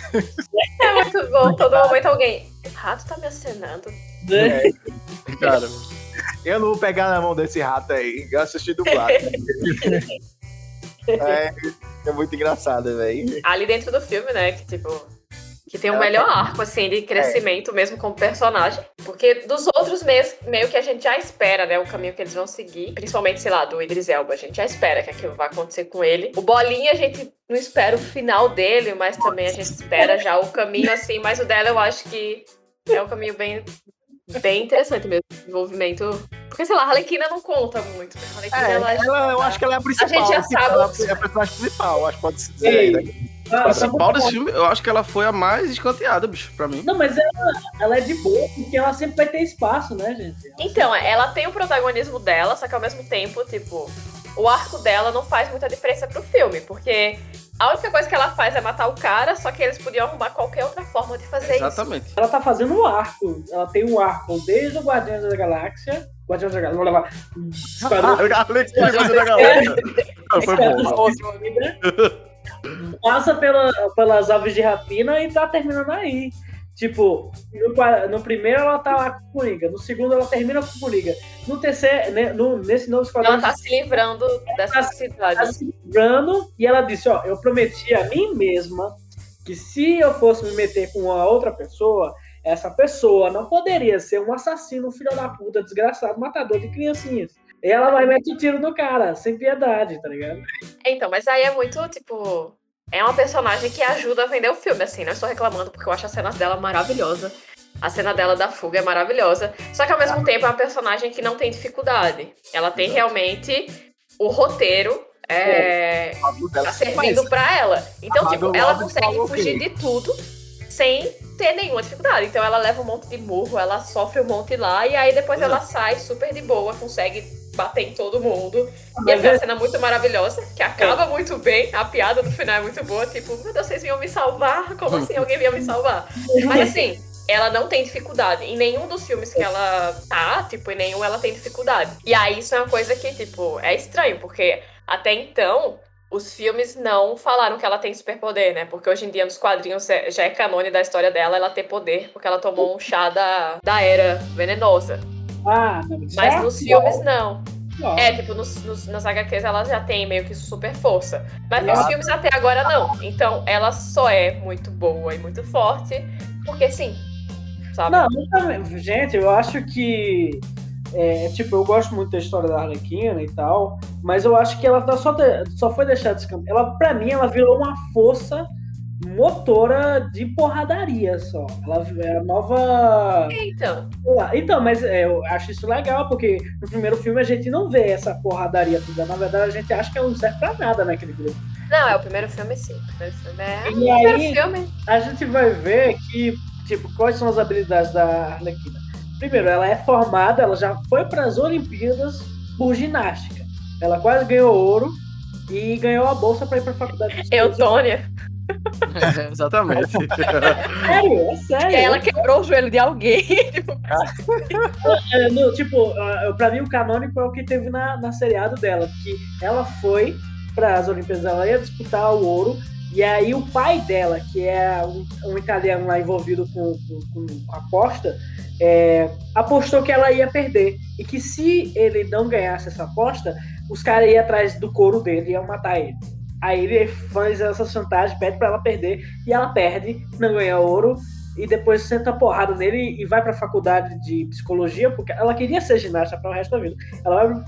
É muito bom, todo momento alguém. Rato tá me acenando. Né? Cara, Eu não vou pegar na mão desse rato aí. Eu assisti dublado. é, é muito engraçado, velho. Ali dentro do filme, né? Que tipo. Que tem o Ela melhor arco, assim, de crescimento mesmo como personagem. Porque dos outros meios, meio que a gente já espera, né? O caminho que eles vão seguir. Principalmente, sei lá, do Idris Elba. A gente já espera que aquilo vai acontecer com ele. O Bolinha, a gente não espera o final dele, mas também a gente espera já o caminho, assim. Mas o dela, eu acho que é um caminho bem, bem interessante mesmo. Desenvolvimento. Porque, sei lá, a Arlequina não conta muito, né? A Arlequina, É, ela... ela, eu acho que ela é a principal. gente já assim, sabe Ela é a personagem principal, acho que pode se dizer. Né? Ah, principal pra- desse filme, eu acho que ela foi a mais escanteada, bicho, pra mim. Não, mas ela, ela é de boa, porque ela sempre vai ter espaço, né, gente? Ela Então, ela tem o protagonismo dela, só que ao mesmo tempo, tipo, o arco dela não faz muita diferença pro filme, porque a única coisa que ela faz é matar o cara, só que eles podiam arrumar qualquer outra forma de fazer isso. Exatamente. ela tá fazendo um arco. Ela tem um arco desde o Guardiões da Galáxia. Guardiões da Galáxia. Vou levar. Esquadrão- Alex Guardiões da Galáxia. Ah, Foi bom. Passa pela, pelas aves de rapina e tá terminando aí. Tipo, no, no primeiro ela tá lá com o Coringa, no segundo ela termina com o Coringa. No terceiro, né, no- nesse novo esquadrão, Ela tá se livrando dessa tá necessidade. se livrando e ela disse: Ó, eu prometi a mim mesma que se eu fosse me meter com uma outra pessoa, essa pessoa não poderia ser um assassino, um filho da puta, desgraçado, matador de criancinhas. E ela vai meter o tiro no cara, sem piedade, tá ligado? Então, mas aí é muito, tipo. É uma personagem que ajuda a vender o filme, assim. Não estou reclamando, porque eu acho a cena dela maravilhosa. A cena dela da fuga é maravilhosa. Só que ao mesmo tempo é uma personagem que não tem dificuldade. Ela tem Exato. realmente o roteiro. É, tá servindo pra ela. Então, tipo, ela consegue fugir de tudo sem ter nenhuma dificuldade. Então ela leva um monte de murro, ela sofre um monte lá, e aí depois Exato. ela sai super de boa, consegue bater em todo mundo. E é é- uma cena muito maravilhosa, que acaba muito bem, a piada do final é muito boa, tipo, meu Deus, vocês vinham me salvar? Como assim alguém vinha me salvar? Mas assim, ela não tem dificuldade. Em nenhum dos filmes que ela tá, tipo, em nenhum ela tem dificuldade. E aí isso é uma coisa que, tipo, é estranho, porque até então os filmes não falaram que ela tem superpoder, né? Porque hoje em dia nos quadrinhos é- já é canônico da história dela ela ter poder, porque ela tomou um chá da, da era venenosa. Ah, não, Mas é nos filmes não. É, tipo, nos, nos, nas HQs ela já tem meio que super força. Mas nos filmes até agora não. Então ela só é muito boa e muito forte, porque sim. Sabe? Não, eu gente, eu acho que. É, tipo, eu gosto muito da história da Arlequina e tal, mas eu acho que ela tá só, só foi deixada de escanteio. Ela, pra mim, ela virou uma força motora de porradaria só. Ela é a nova. Então, Então, mas é, eu acho isso legal, porque no primeiro filme a gente não vê essa porradaria toda. Na verdade, a gente acha que não serve pra nada naquele grupo. não, é o primeiro filme sim. O primeiro filme é. E o primeiro aí- filme. A gente vai ver que, tipo, quais são as habilidades da Arlequina. Primeiro, ela é formada, ela já foi para as Olimpíadas por ginástica. Ela quase ganhou ouro e ganhou a bolsa para ir para a faculdade de. Eutônia. É, exatamente. Sério, é sério. E aí ela quebrou o joelho de alguém. É, no, tipo, ah, pra mim o canônico é o que teve na, na seriado dela, que ela foi para as Olimpíadas, ela ia disputar o ouro, e aí o pai dela, que é um, um italiano lá envolvido com, com, com aposta, é, apostou que ela ia perder, e que se ele não ganhasse essa aposta, os caras iam atrás do couro dele e iam matar ele. Aí ele faz essa chantagem, pede pra ela perder, e ela perde, não ganha ouro, e depois senta a porrada nele e vai pra faculdade de psicologia, porque ela queria ser ginasta para o resto da vida. Ela vai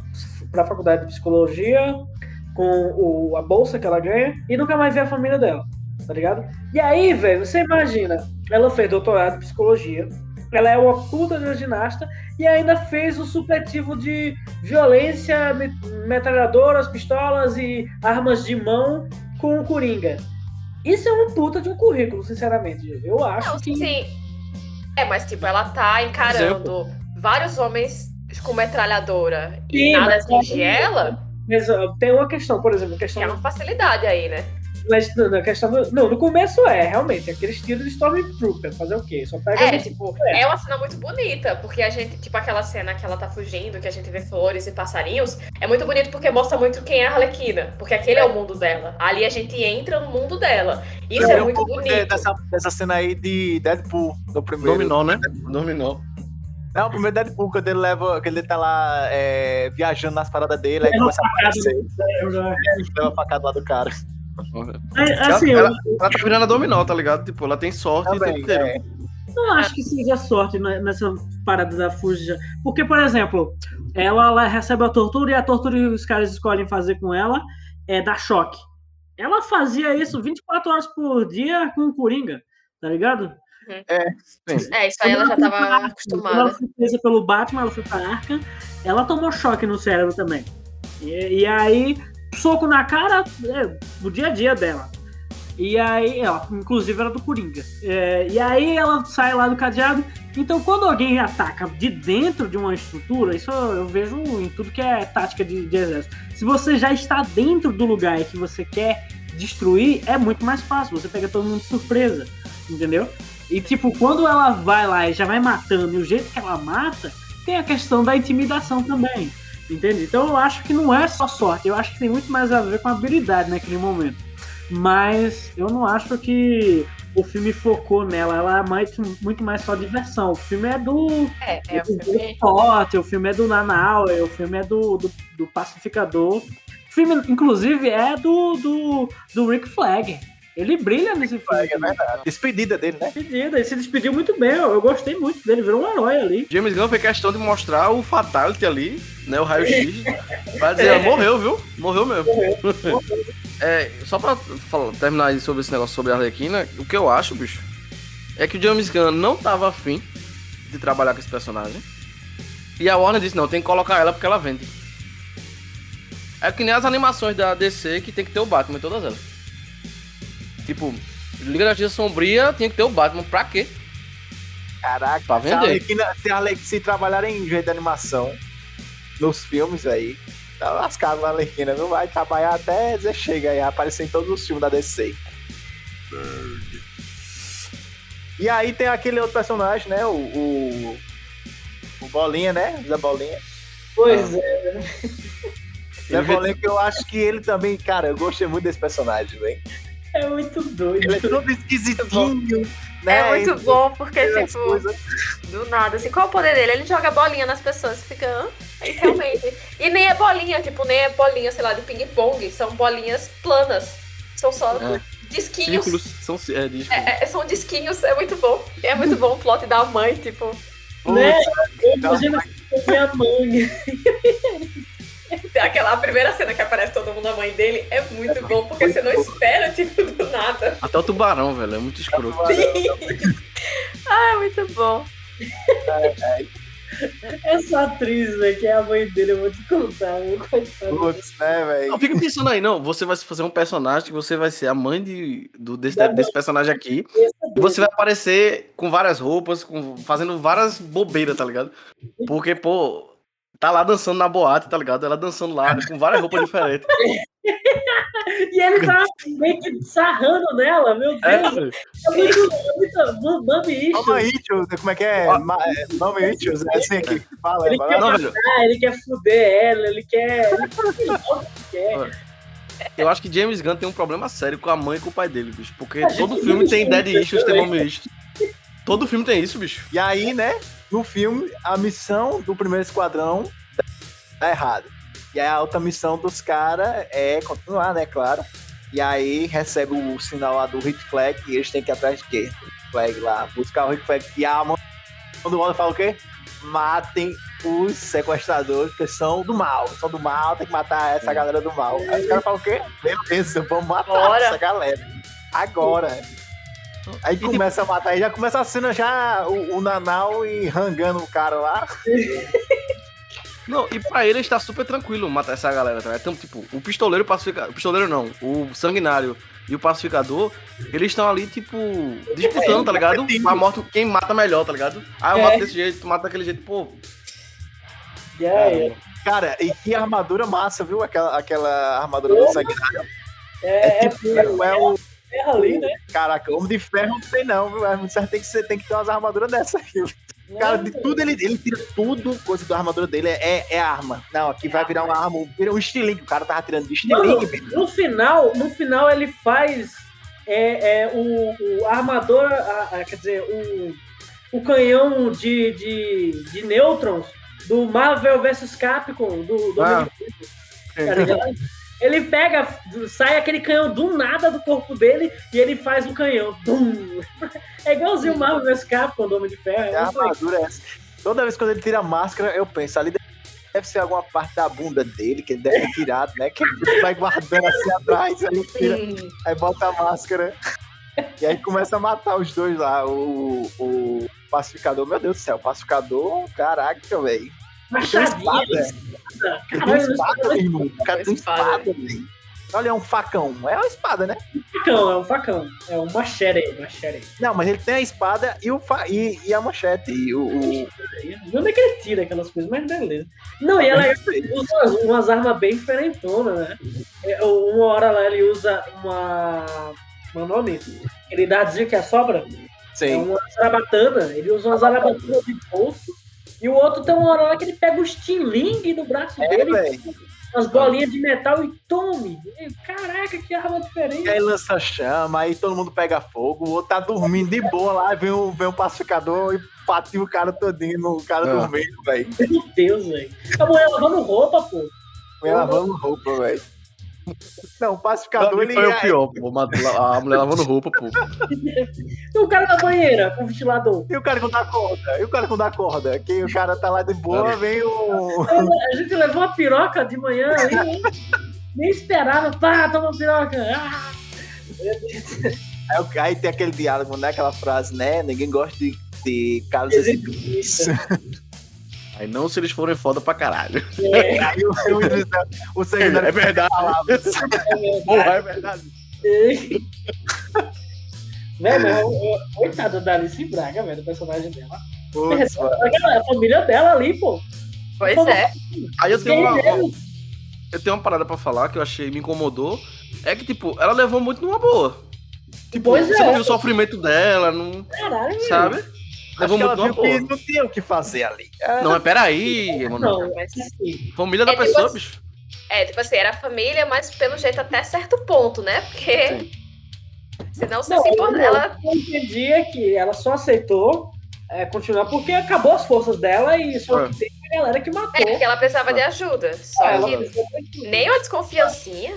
pra faculdade de psicologia com o, a bolsa que ela ganha e nunca mais vê a família dela, tá ligado? E aí, velho, você imagina, ela fez doutorado em psicologia, ela é uma puta de ginasta e ainda fez o supletivo de violência, me- metralhadoras, pistolas e armas de mão com o Coringa. Isso é um puta de um currículo, sinceramente. Eu acho Não, que. sim. É, mas tipo, ela tá encarando vários homens com metralhadora e Sim, nada mas- atinge ela, tem uma questão, por exemplo, a que questão é uma facilidade aí, né? Mas na na questão do, Não, no começo é, realmente, aqueles tiros de Stormtrooper, fazer o quê? Só pega. É, tipo, É. é uma cena muito bonita, porque a gente, tipo, aquela cena que ela tá fugindo, que a gente vê flores e passarinhos, é muito bonito porque mostra muito quem é a Arlequina, porque aquele é o mundo dela. Ali a gente entra no mundo dela. Isso é um muito de- bonito. Dessa, dessa cena aí de Deadpool, no primeiro. Dominó, né? Dominó. Não, o primeiro Deadpool, quando ele leva, que ele tá lá é, viajando nas paradas dele, aí Leva começa a facada aparecer, já- leva a facada lá do cara. É, Assim, eu, ela, ela tá virando a dominó, tá ligado? Tipo, ela tem sorte o Também, tempo inteiro. é. não acho que seja sorte ne- nessa parada da Fuja. Porque, por exemplo, ela, ela recebe a tortura e a tortura que os caras escolhem fazer com ela é dar choque. Ela fazia isso 24 horas por dia com o Coringa, tá ligado? É, isso aí ela já tava Quando ela acostumada. foi presa pelo Batman, ela foi pra Arkham, ela tomou choque no cérebro também. E, e aí, soco na cara, é, no dia a dia dela. E aí, ela, inclusive era do Coringa. É, e aí ela sai lá do cadeado. Então, quando alguém ataca de dentro de uma estrutura, isso eu vejo em tudo que é tática de, de exército. Se você já está dentro do lugar que você quer destruir, é muito mais fácil. Você pega todo mundo de surpresa, entendeu? E tipo, quando ela vai lá e já vai matando, e o jeito que ela mata, tem a questão da intimidação também. Entende? Então eu acho que não é só sorte, eu acho que tem muito mais a ver com habilidade naquele momento. Mas eu não acho que o filme focou nela, ela é mais, muito mais só diversão. O filme é do, É, é o do filme. Potter, o filme é do Nanauer, o filme é do, do, do Pacificador. O filme, inclusive, é do, do, do Rick Flag. Ele brilha nesse filme. É verdade. Despedida dele, né? Despedida, ele se despediu muito bem, eu, eu gostei muito dele, virou um herói ali. James Gunn fez questão de mostrar o Fatality ali, né? O raio-x. pra dizer, morreu, viu? Morreu mesmo. É, só pra falar- terminar aí sobre esse negócio sobre a Arlequina, o que eu acho, bicho, é que o James Gunn não tava afim de trabalhar com esse personagem. E a Warner disse, não, tem que colocar ela porque ela vende. É que nem as animações da DC que tem que ter o Batman em todas elas. Tipo, Liga da Justiça Sombria tinha que ter o Batman. Pra quê? Caraca, Pra se a vender. Arlequina- se, a Arlequina- se trabalharem em jeito de animação nos filmes aí, tá lascado na Arlequina. Não vai trabalhar até dizer chega aí, aparecer em todos os filmes da DC. E aí tem aquele outro personagem, né? O. O, o Bolinha, né? Zé Bolinha. Pois é. Zé Bolinha que eu acho que ele também, cara, eu gostei muito desse personagem, velho. É muito doido. Ele é todo esquisitinho, né? É muito bom, porque, as tipo, coisas. do nada, assim, qual é o poder dele? Ele joga bolinha nas pessoas, fica, hã? Aí, realmente. E nem é bolinha, tipo, nem é bolinha, sei lá, de ping-pong, são bolinhas planas. São só É. disquinhos. Círculos são é, discos. É, é, são disquinhos, é muito bom. É muito bom o plot da mãe, tipo, Né? Eu imagino minha mãe. aquela primeira cena que aparece todo mundo, a mãe dele, é muito bom, porque você não espera, tipo, do nada. Até o tubarão, velho, é muito escroto. ah, muito bom. Essa atriz, velho, que é a mãe dele, eu vou te contar. Putz, né, velho? Não, fica pensando aí, não. Você vai fazer um personagem que você vai ser a mãe de, do, desse, desse personagem aqui. E você vai aparecer com várias roupas, com, fazendo várias bobeiras, tá ligado? Porque, pô, tá lá dançando na boate, tá ligado? Ela dançando lá, com várias roupas diferentes. E ele tá meio que sarrando nela, meu Deus. É, velho. É muito, é muito mami isso. Mama Itchos, como é que é? É, Mama Itchos, é assim que fala. Ele quer Não, ele quer fuder ela, ele quer. Eu acho que James Gunn tem um problema sério com a mãe e com o pai dele, bicho. Porque todo filme tem Dead. Issues, tem Mommy Issues. Todo filme tem isso, bicho. E aí, né, no filme, a missão do primeiro esquadrão tá errada. E aí a outra missão dos caras é continuar, né, claro. E aí recebe o sinal lá do Hit Flag e eles têm que ir atrás de quê? Flag lá, buscar o Hit Flag. E a mão do Wanda fala o quê? Matem os sequestradores, que são do mal. São do mal, tem que matar essa galera do mal. Aí os caras falam o quê? Beleza, vamos matar Bora. essa galera. Agora. Aí começa a matar, aí já começa a cena já o, o Nanau e rangando o cara lá. Não, e pra ele está super tranquilo matar essa galera, tá ligado? Então, tipo, o pistoleiro e o pacificador. O pistoleiro não, o sanguinário e o pacificador, eles estão ali, tipo, disputando, tá ligado? A morte, quem mata melhor, tá ligado? Ah, eu É. mato desse jeito, tu mata daquele jeito, pô. E aí, Cara, e que armadura massa, viu? Aquela, aquela armadura do sanguinário. é, é, É, é o. ferro ali, né? Caraca, homem de ferro não sei não, viu? É muito certo, tem que, ser, tem que ter umas armaduras dessa aqui. Cara, de tudo ele, ele tira tudo, coisa da armadura dele é, é arma. Não, aqui vai virar uma arma, um estilingue. O cara tava tirando de Mano, estilingue, bicho. no final, no final ele faz é, é, o, o a armadura, a- a- quer dizer, o, o canhão de, de, de nêutrons do Marvel vs Capcom, do, do Ah. Tá ligado? Ele pega, sai aquele canhão do nada do corpo dele e ele faz o canhão. Bum! É igualzinho o Marvel vs Capcom do Homem de Ferro. Que É legal. armadura é essa? Toda vez que ele tira a máscara, eu penso, ali deve ser alguma parte da bunda dele, que ele deve ter tirado, né? Que ele vai guardando assim atrás, aí tira, aí bota a máscara. E aí começa a matar os dois lá, o, o pacificador. Meu Deus do céu, pacificador, caraca, velho. Machadinha, Espada. Tem espada, meu irmão. O cara tem Espada. velho. Olha, é um facão. É uma espada, né? facão, é um facão. É um machete, machete. Não, mas ele tem a espada e, o fa... e, e a manchete. E o, o... Onde é que ele tira aquelas coisas? Mas beleza. Não, e ela usa umas, armas bem diferentonas, né? É, Uma hora lá ele usa uma. Meu nome? Ele dá dizer que é sobra? É Sim. uma zarabatana. Ele usa uma zarabatana de bolso. E o outro tem uma hora lá que ele pega o estilingue do braço É, dele, velho. umas bolinhas de metal e tome. Caraca, que arma diferente. E aí lança chama, aí todo mundo pega fogo, o outro tá dormindo de boa lá, vem um, vem um pacificador e patia o cara todinho no cara É. dormindo, velho. Meu Deus, velho. A mulher lavando roupa, pô. Vem lavando roupa, velho. Não, o pacificador, mim ele foi é- o pior, pô. A mulher lavando roupa, pô. E o cara da banheira com o ventilador. E o cara que não dá corda? E o cara que não dá corda? Que o cara tá lá de boa, vem o. A gente levou uma piroca de manhã nem, nem esperava. Pá, toma uma piroca. Ah, Aí, o- aí tem aquele diálogo, né? Aquela frase, né? Ninguém gosta de, de caras exibidos. Aí não se eles forem foda pra caralho. é, Aí o, o, o secretário É verdade. palavras. Porra, é verdade. Velho, eu- eu- coitada da Alice Braga, velho, o personagem dela. Putz. Aquela- A família dela ali, pô. Pois é. Aí eu tenho uma, é? eu tenho uma parada pra falar que eu achei, me incomodou. É que, tipo, ela levou muito numa boa. Tipo, Pois você é. não viu o sofrimento dela, não. Caralho, velho. Sabe? Acho Levou que muito ela numa viu que não tinha o que fazer ali. É, Não, mas peraí, mano. Não, Mas- assim, Família da É tipo pessoa, assim- bicho. É, tipo assim, era família, mas pelo jeito até certo ponto, né? Porque. Senão você Não, se importa. eu- Ela. eu entendi é que ela só aceitou é, continuar porque acabou as forças dela e só É. que tem a galera que matou. É porque ela precisava de ajuda. Só Ah, ela- que nem uma desconfiancinha.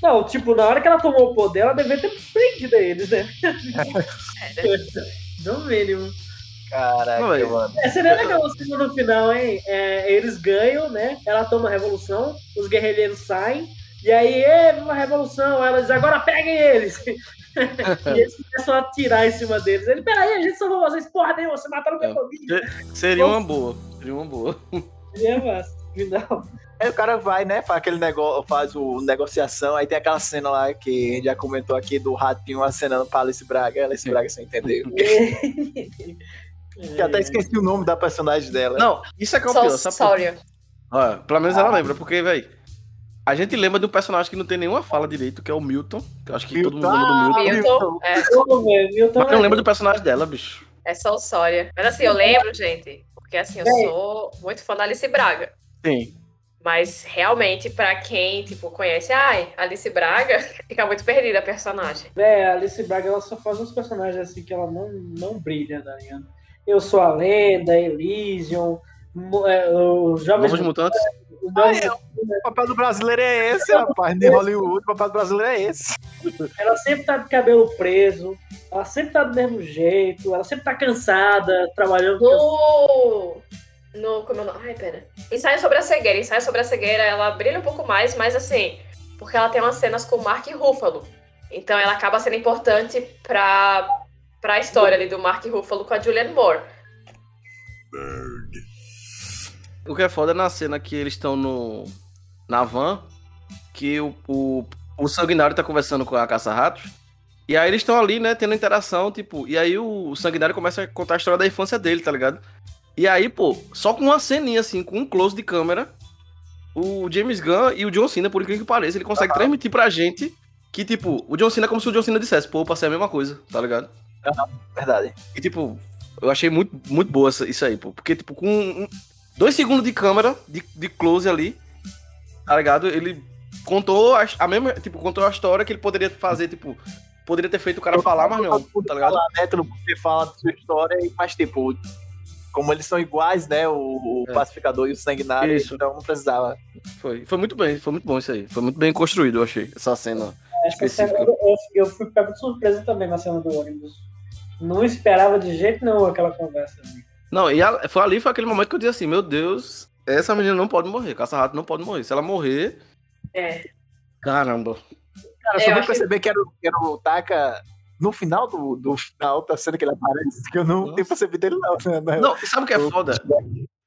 Não, tipo, na hora que ela tomou o poder, ela devia ter prendido eles, né? É, né? No mínimo. Caraca, mano. É, seria legal o cena no final, hein? É, eles ganham, né? Ela toma a revolução, os guerrilheiros saem, e aí, é uma revolução, ela diz, agora peguem eles! e eles começam a atirar em cima deles. Ele, peraí, a gente salvou vocês, porra nenhuma, você mataram minha família. Seria uma boa. Seria uma boa. É massa. Final. Aí o cara vai, né, faz aquele negócio, faz o negociação, aí tem aquela cena lá que a gente já comentou aqui do ratinho acenando pra Alice Braga, Alice Braga você entendeu. Que até esqueci o nome da personagem dela. Não, isso é que é o Só pior, sabe? por- Sawyer. Olha, pelo menos ela lembra, porque, velho. A gente lembra de um personagem que não tem nenhuma fala direito, que é o Milton. Que eu acho que todo mundo lembra do Ah, Milton. Milton, é, Pô, velho, Milton Mas não é- lembra do personagem dela, bicho. é só o Sawyer. Mas assim, eu lembro, gente, porque assim, eu sou muito fã da Alice Braga. Sim. Mas realmente, pra quem, tipo, conhece, ai, Alice Braga, fica muito perdida a personagem. É, a Alice Braga ela só faz uns personagens assim que ela não, não brilha, tá ligado? Eu sou a lenda, Elysium, é, os jovens Novos Mutantes. os Novos- O papel do brasileiro é esse, rapaz. De Hollywood, o papel do brasileiro é esse. Ela sempre tá de cabelo preso, ela sempre tá do mesmo jeito, ela sempre tá cansada, trabalhando. No. No. Como é o nome? Ai, pera. Ensaio sobre a cegueira. Ensaio sobre a cegueira, ela brilha um pouco mais, mas assim, porque ela tem umas cenas com o Mark Ruffalo. Então ela acaba sendo importante pra, pra história ali do Mark Ruffalo com a Julianne Moore. O que é foda é na cena que eles estão no. na van, que o, o, o Sanguinário tá conversando com a Caça-Ratos. E aí eles estão ali, né, tendo interação, tipo. E aí o, o Sanguinário começa a contar a história da infância dele, tá ligado? E aí, pô, só com uma ceninha, assim, com um close de câmera, o James Gunn e o John Cena, por incrível que pareça, ele consegue transmitir pra gente que, tipo, o John Cena é como se o John Cena dissesse, pô, eu passei a mesma coisa, tá ligado? Verdade. E, tipo, eu achei muito, muito boa essa- isso aí, pô. Porque, tipo, com um- dois segundos de câmera, de, de close ali, tá ligado? Ele contou a, a mesma, tipo, contou a história que ele poderia fazer, tipo, poderia ter feito o cara falar, mas não, tá ligado? Falar, né? Todo mundo fala da sua história, mas tipo, como eles são iguais, né? O, o É. pacificador e o sanguinário, Isso. então não precisava. Foi, foi muito bem, foi muito bom isso aí. Foi muito bem construído, eu achei, essa cena. Que essa- específica. eu, eu fui pego de surpresa também na cena do ônibus. Não esperava de jeito nenhum aquela conversa. ali. Não, e a- foi ali, foi aquele momento que eu disse assim, meu Deus, essa menina não pode morrer, Caça-Rato não pode morrer. Se ela morrer, É. caramba. Cara, só vou acho perceber que era, o- que era o Taka no final do, do final da cena que ele aparece, que eu não Nossa. tenho percebido ele não. né? Não, sabe o que é foda?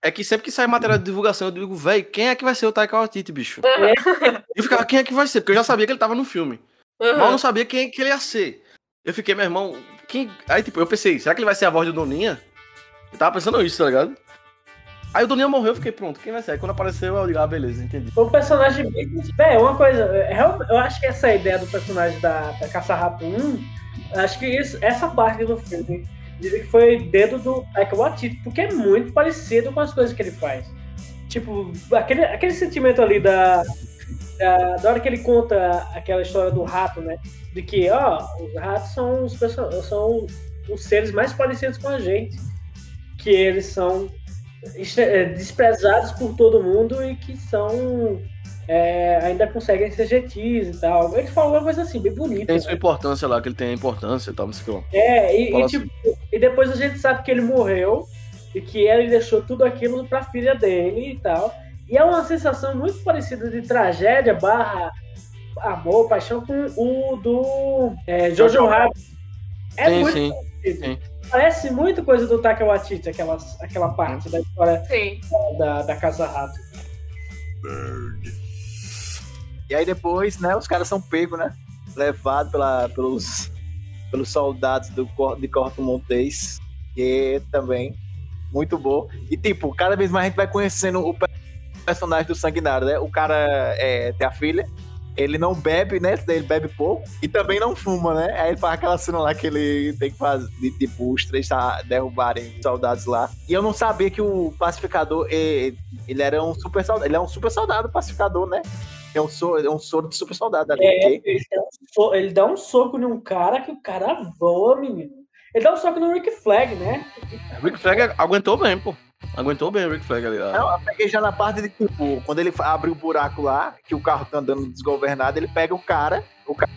É que sempre que sai matéria de divulgação, eu digo, véi, quem é que vai ser o Taika Waititi, bicho? Eu ficava, quem é que vai ser? Porque eu já sabia que ele tava no filme. Mas eu Uhum. não sabia quem que ele ia ser. Eu fiquei, meu irmão, quem... Aí, tipo, eu pensei, será que ele vai ser a voz do Doninha? Eu tava pensando isso, tá ligado? Aí o Doninha morreu, eu fiquei, pronto, quem vai ser? Aí quando apareceu, eu digo, ah, beleza, entendi. Um personagem. Véi, uma coisa. é, real- Eu acho que essa ideia do personagem da, da Caça-Rato 1, acho que isso, essa parte do filme dizem que foi dedo do Taika Waititi, porque é muito parecido com as coisas que ele faz. Tipo, aquele, aquele sentimento ali da, da, da hora que ele conta aquela história do rato, né? De que, ó, os ratos são os, são os seres mais parecidos com a gente. Que eles são é, desprezados por todo mundo e que são é, ainda conseguem ser gentis e tal. Ele falou uma coisa assim, bem bonita. Tem né? sua importância lá, que ele tem a importância e tal, não sei o que lá. É, e, e, tipo, e depois a gente sabe que ele morreu e que ele deixou tudo aquilo pra filha dele e tal. E é uma sensação muito parecida de tragédia barra amor, paixão com o do é, Jojo Rabbit. É sim, muito sim. sim. Parece muito coisa do Taika Waititi, aquela, aquela parte da história da, da Casa Rato. E aí depois, né, os caras são pegos, né? Levados pela, pelos, pelos soldados do, de Corto Montês. Que também muito bom. E tipo, cada vez mais a gente vai conhecendo o pe- personagem do Sanguinário, né? O cara é, tem a filha. Ele não bebe, né? Ele bebe pouco. E também não fuma, né? Aí ele faz aquela cena lá que ele tem que fazer, de, tipo, os três tá, derrubarem os soldados lá. E eu não sabia que o pacificador, eh, ele era um super soldado. Ele é um super soldado pacificador, né? É um soro, é um soro de super soldado ali. É, ele, dá um so- ele dá um soco num cara que o cara voa, menino. Ele dá um soco no Rick Flag, né? Rick Flag aguentou bem, pô. Aguentou bem o Rick Flag ali. ah. Não, eu peguei já na parte de tipo, quando ele abre o buraco lá, que o carro tá andando desgovernado, ele pega o cara, o ca-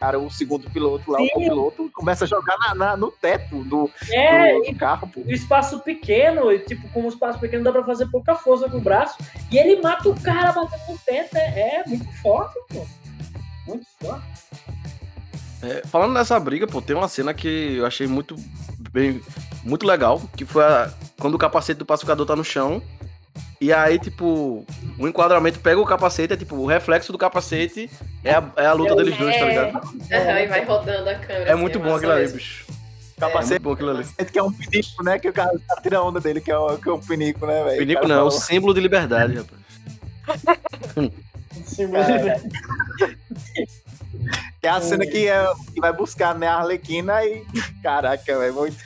cara, o segundo piloto lá, Sim. o piloto, começa a jogar na- na- no teto do, É, do, do carro, pô. o espaço pequeno, e tipo, com um espaço pequeno dá pra fazer pouca força com o braço. E ele mata o cara batendo no teto. É, é muito forte, pô. Muito forte. É, falando nessa briga, pô, tem uma cena que eu achei muito bem, muito legal, que foi a- quando o capacete do pacificador tá no chão. E aí, tipo, o enquadramento pega o capacete, é tipo, o reflexo do capacete é a, é a luta deles dois, tá ligado? Aham, e vai rodando a câmera. É assim, muito bom massa aquilo ali, bicho. É Capacete muito bom aquilo ali. que é um pinico, né? Que o cara, cara tira a onda dele, que é, o, que é um pinico, né, velho? Pinico não, é o símbolo de liberdade, rapaz. Sim, mas- Que é a cena que, é, que vai buscar, né, a Arlequina e. Caraca, velho, muito,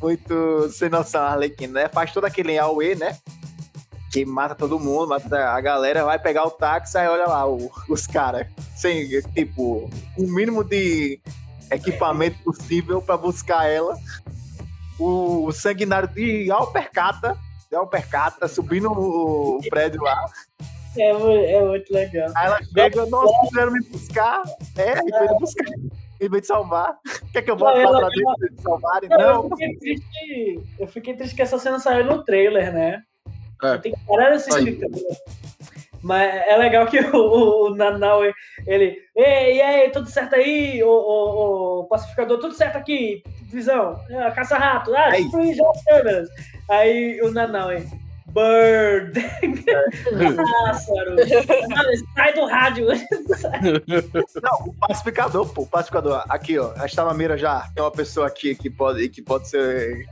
muito sem noção a Arlequina, né? Faz todo aquele Aue, né? Que mata todo mundo, mata a galera, vai pegar o táxi, aí olha lá o- os caras. Sem, tipo, o mínimo de equipamento possível pra buscar ela. O sanguinário de Alpercata, de Alpercata, subindo o prédio lá. É, é muito legal. Aí ela chega, nossa, quiseram me buscar. É, me buscar. Em vez de salvar. Quer que eu volte lá pra dentro pra eles salvarem? Eu Não. fiquei triste. Eu fiquei triste que essa cena saiu no trailer, né? É. Tem que parar de assistir. trailer. Mas é legal que o, o Nanau, ele. Ei, e aí, tudo certo aí? O, o, o pacificador, tudo certo aqui? Visão, ah, caça-rato, ah, Aí. destruir já as câmeras. Aí o Nanau, hein? Bird! Pássaro! Sai do rádio! Não, o pacificador, pô, o pacificador. Aqui, ó. A gente tá na mira já. Tem uma pessoa aqui que pode, que pode ser.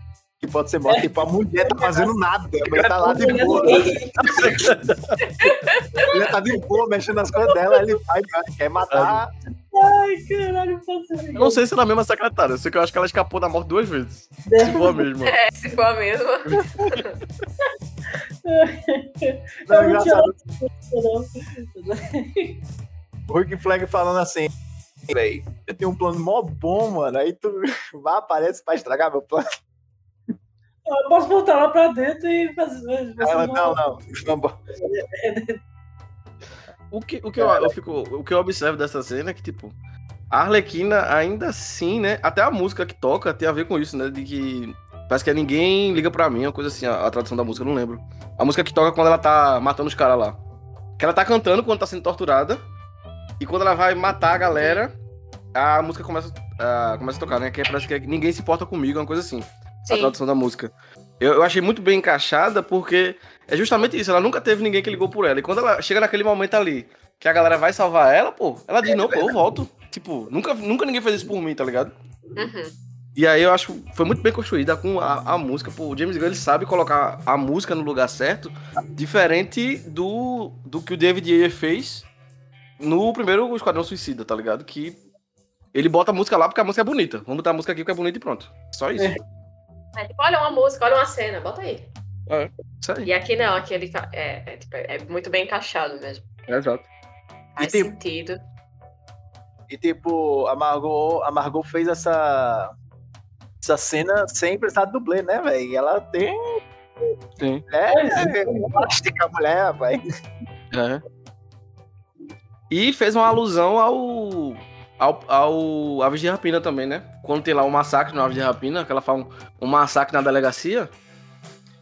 Que pode ser morta. Tipo, a mulher tá fazendo nada. A mulher tá lá de boa. A mulher tá de boa, mexendo nas coisas dela. Ele vai, quer matar. Ai, caralho. Eu não sei se ela é a mesma secretária, eu sei que eu acho que ela escapou da morte duas vezes. Se for a mesma. É, se for a mesma. Não, tinha engraçado. O Rick Flag falando assim. Véi, eu tenho um plano mó bom, mano. Aí tu vai, aparece pra estragar meu plano. Eu posso voltar lá pra dentro e fazer. Ela, uma- não, não. Vamos O que, o, que eu, eu fico, o que eu observo dessa cena é que, tipo, a Arlequina ainda assim, né? Até a música que toca tem a ver com isso, né? De que parece que é ninguém liga pra mim, uma coisa assim, a, a tradução da música, eu não lembro. A música que toca quando ela tá matando os caras lá. Que ela tá cantando quando tá sendo torturada. E quando ela vai matar a galera, a música começa, a, começa a tocar, né? Que é- parece que é ninguém se importa comigo, uma coisa assim a Sim. tradução da música. Eu, eu achei muito bem encaixada porque é justamente isso. Ela nunca teve ninguém que ligou por ela. E quando ela chega naquele momento ali, que a galera vai salvar ela, pô, ela diz: Não, pô, eu volto. Tipo, nunca, nunca ninguém fez isso por mim, tá ligado? Uhum. E aí eu acho que foi muito bem construída com a, a música. Pô, o James Gunn ele sabe colocar a música no lugar certo, diferente do, do que o David Ayer fez no primeiro Esquadrão Suicida, tá ligado? Que ele bota a música lá porque a música é bonita. Vamos botar a música aqui porque é bonita e pronto. Só isso. É. É, tipo, olha uma música, olha uma cena, bota aí. Isso aí. E aqui não, aqui ele tá- é, é, tipo, é muito bem encaixado mesmo. Exato. Faz tipo, sentido. E tipo, a Margot, a Margot fez essa, essa cena sem precisar de dublê, né, velho? E Ela tem. Sim. É, é plástica a mulher, rapaz. É. E fez uma alusão ao. Ao, ao Aves de Rapina também, né? Quando tem lá um massacre no Aves de Rapina, que ela faz um, um massacre na delegacia,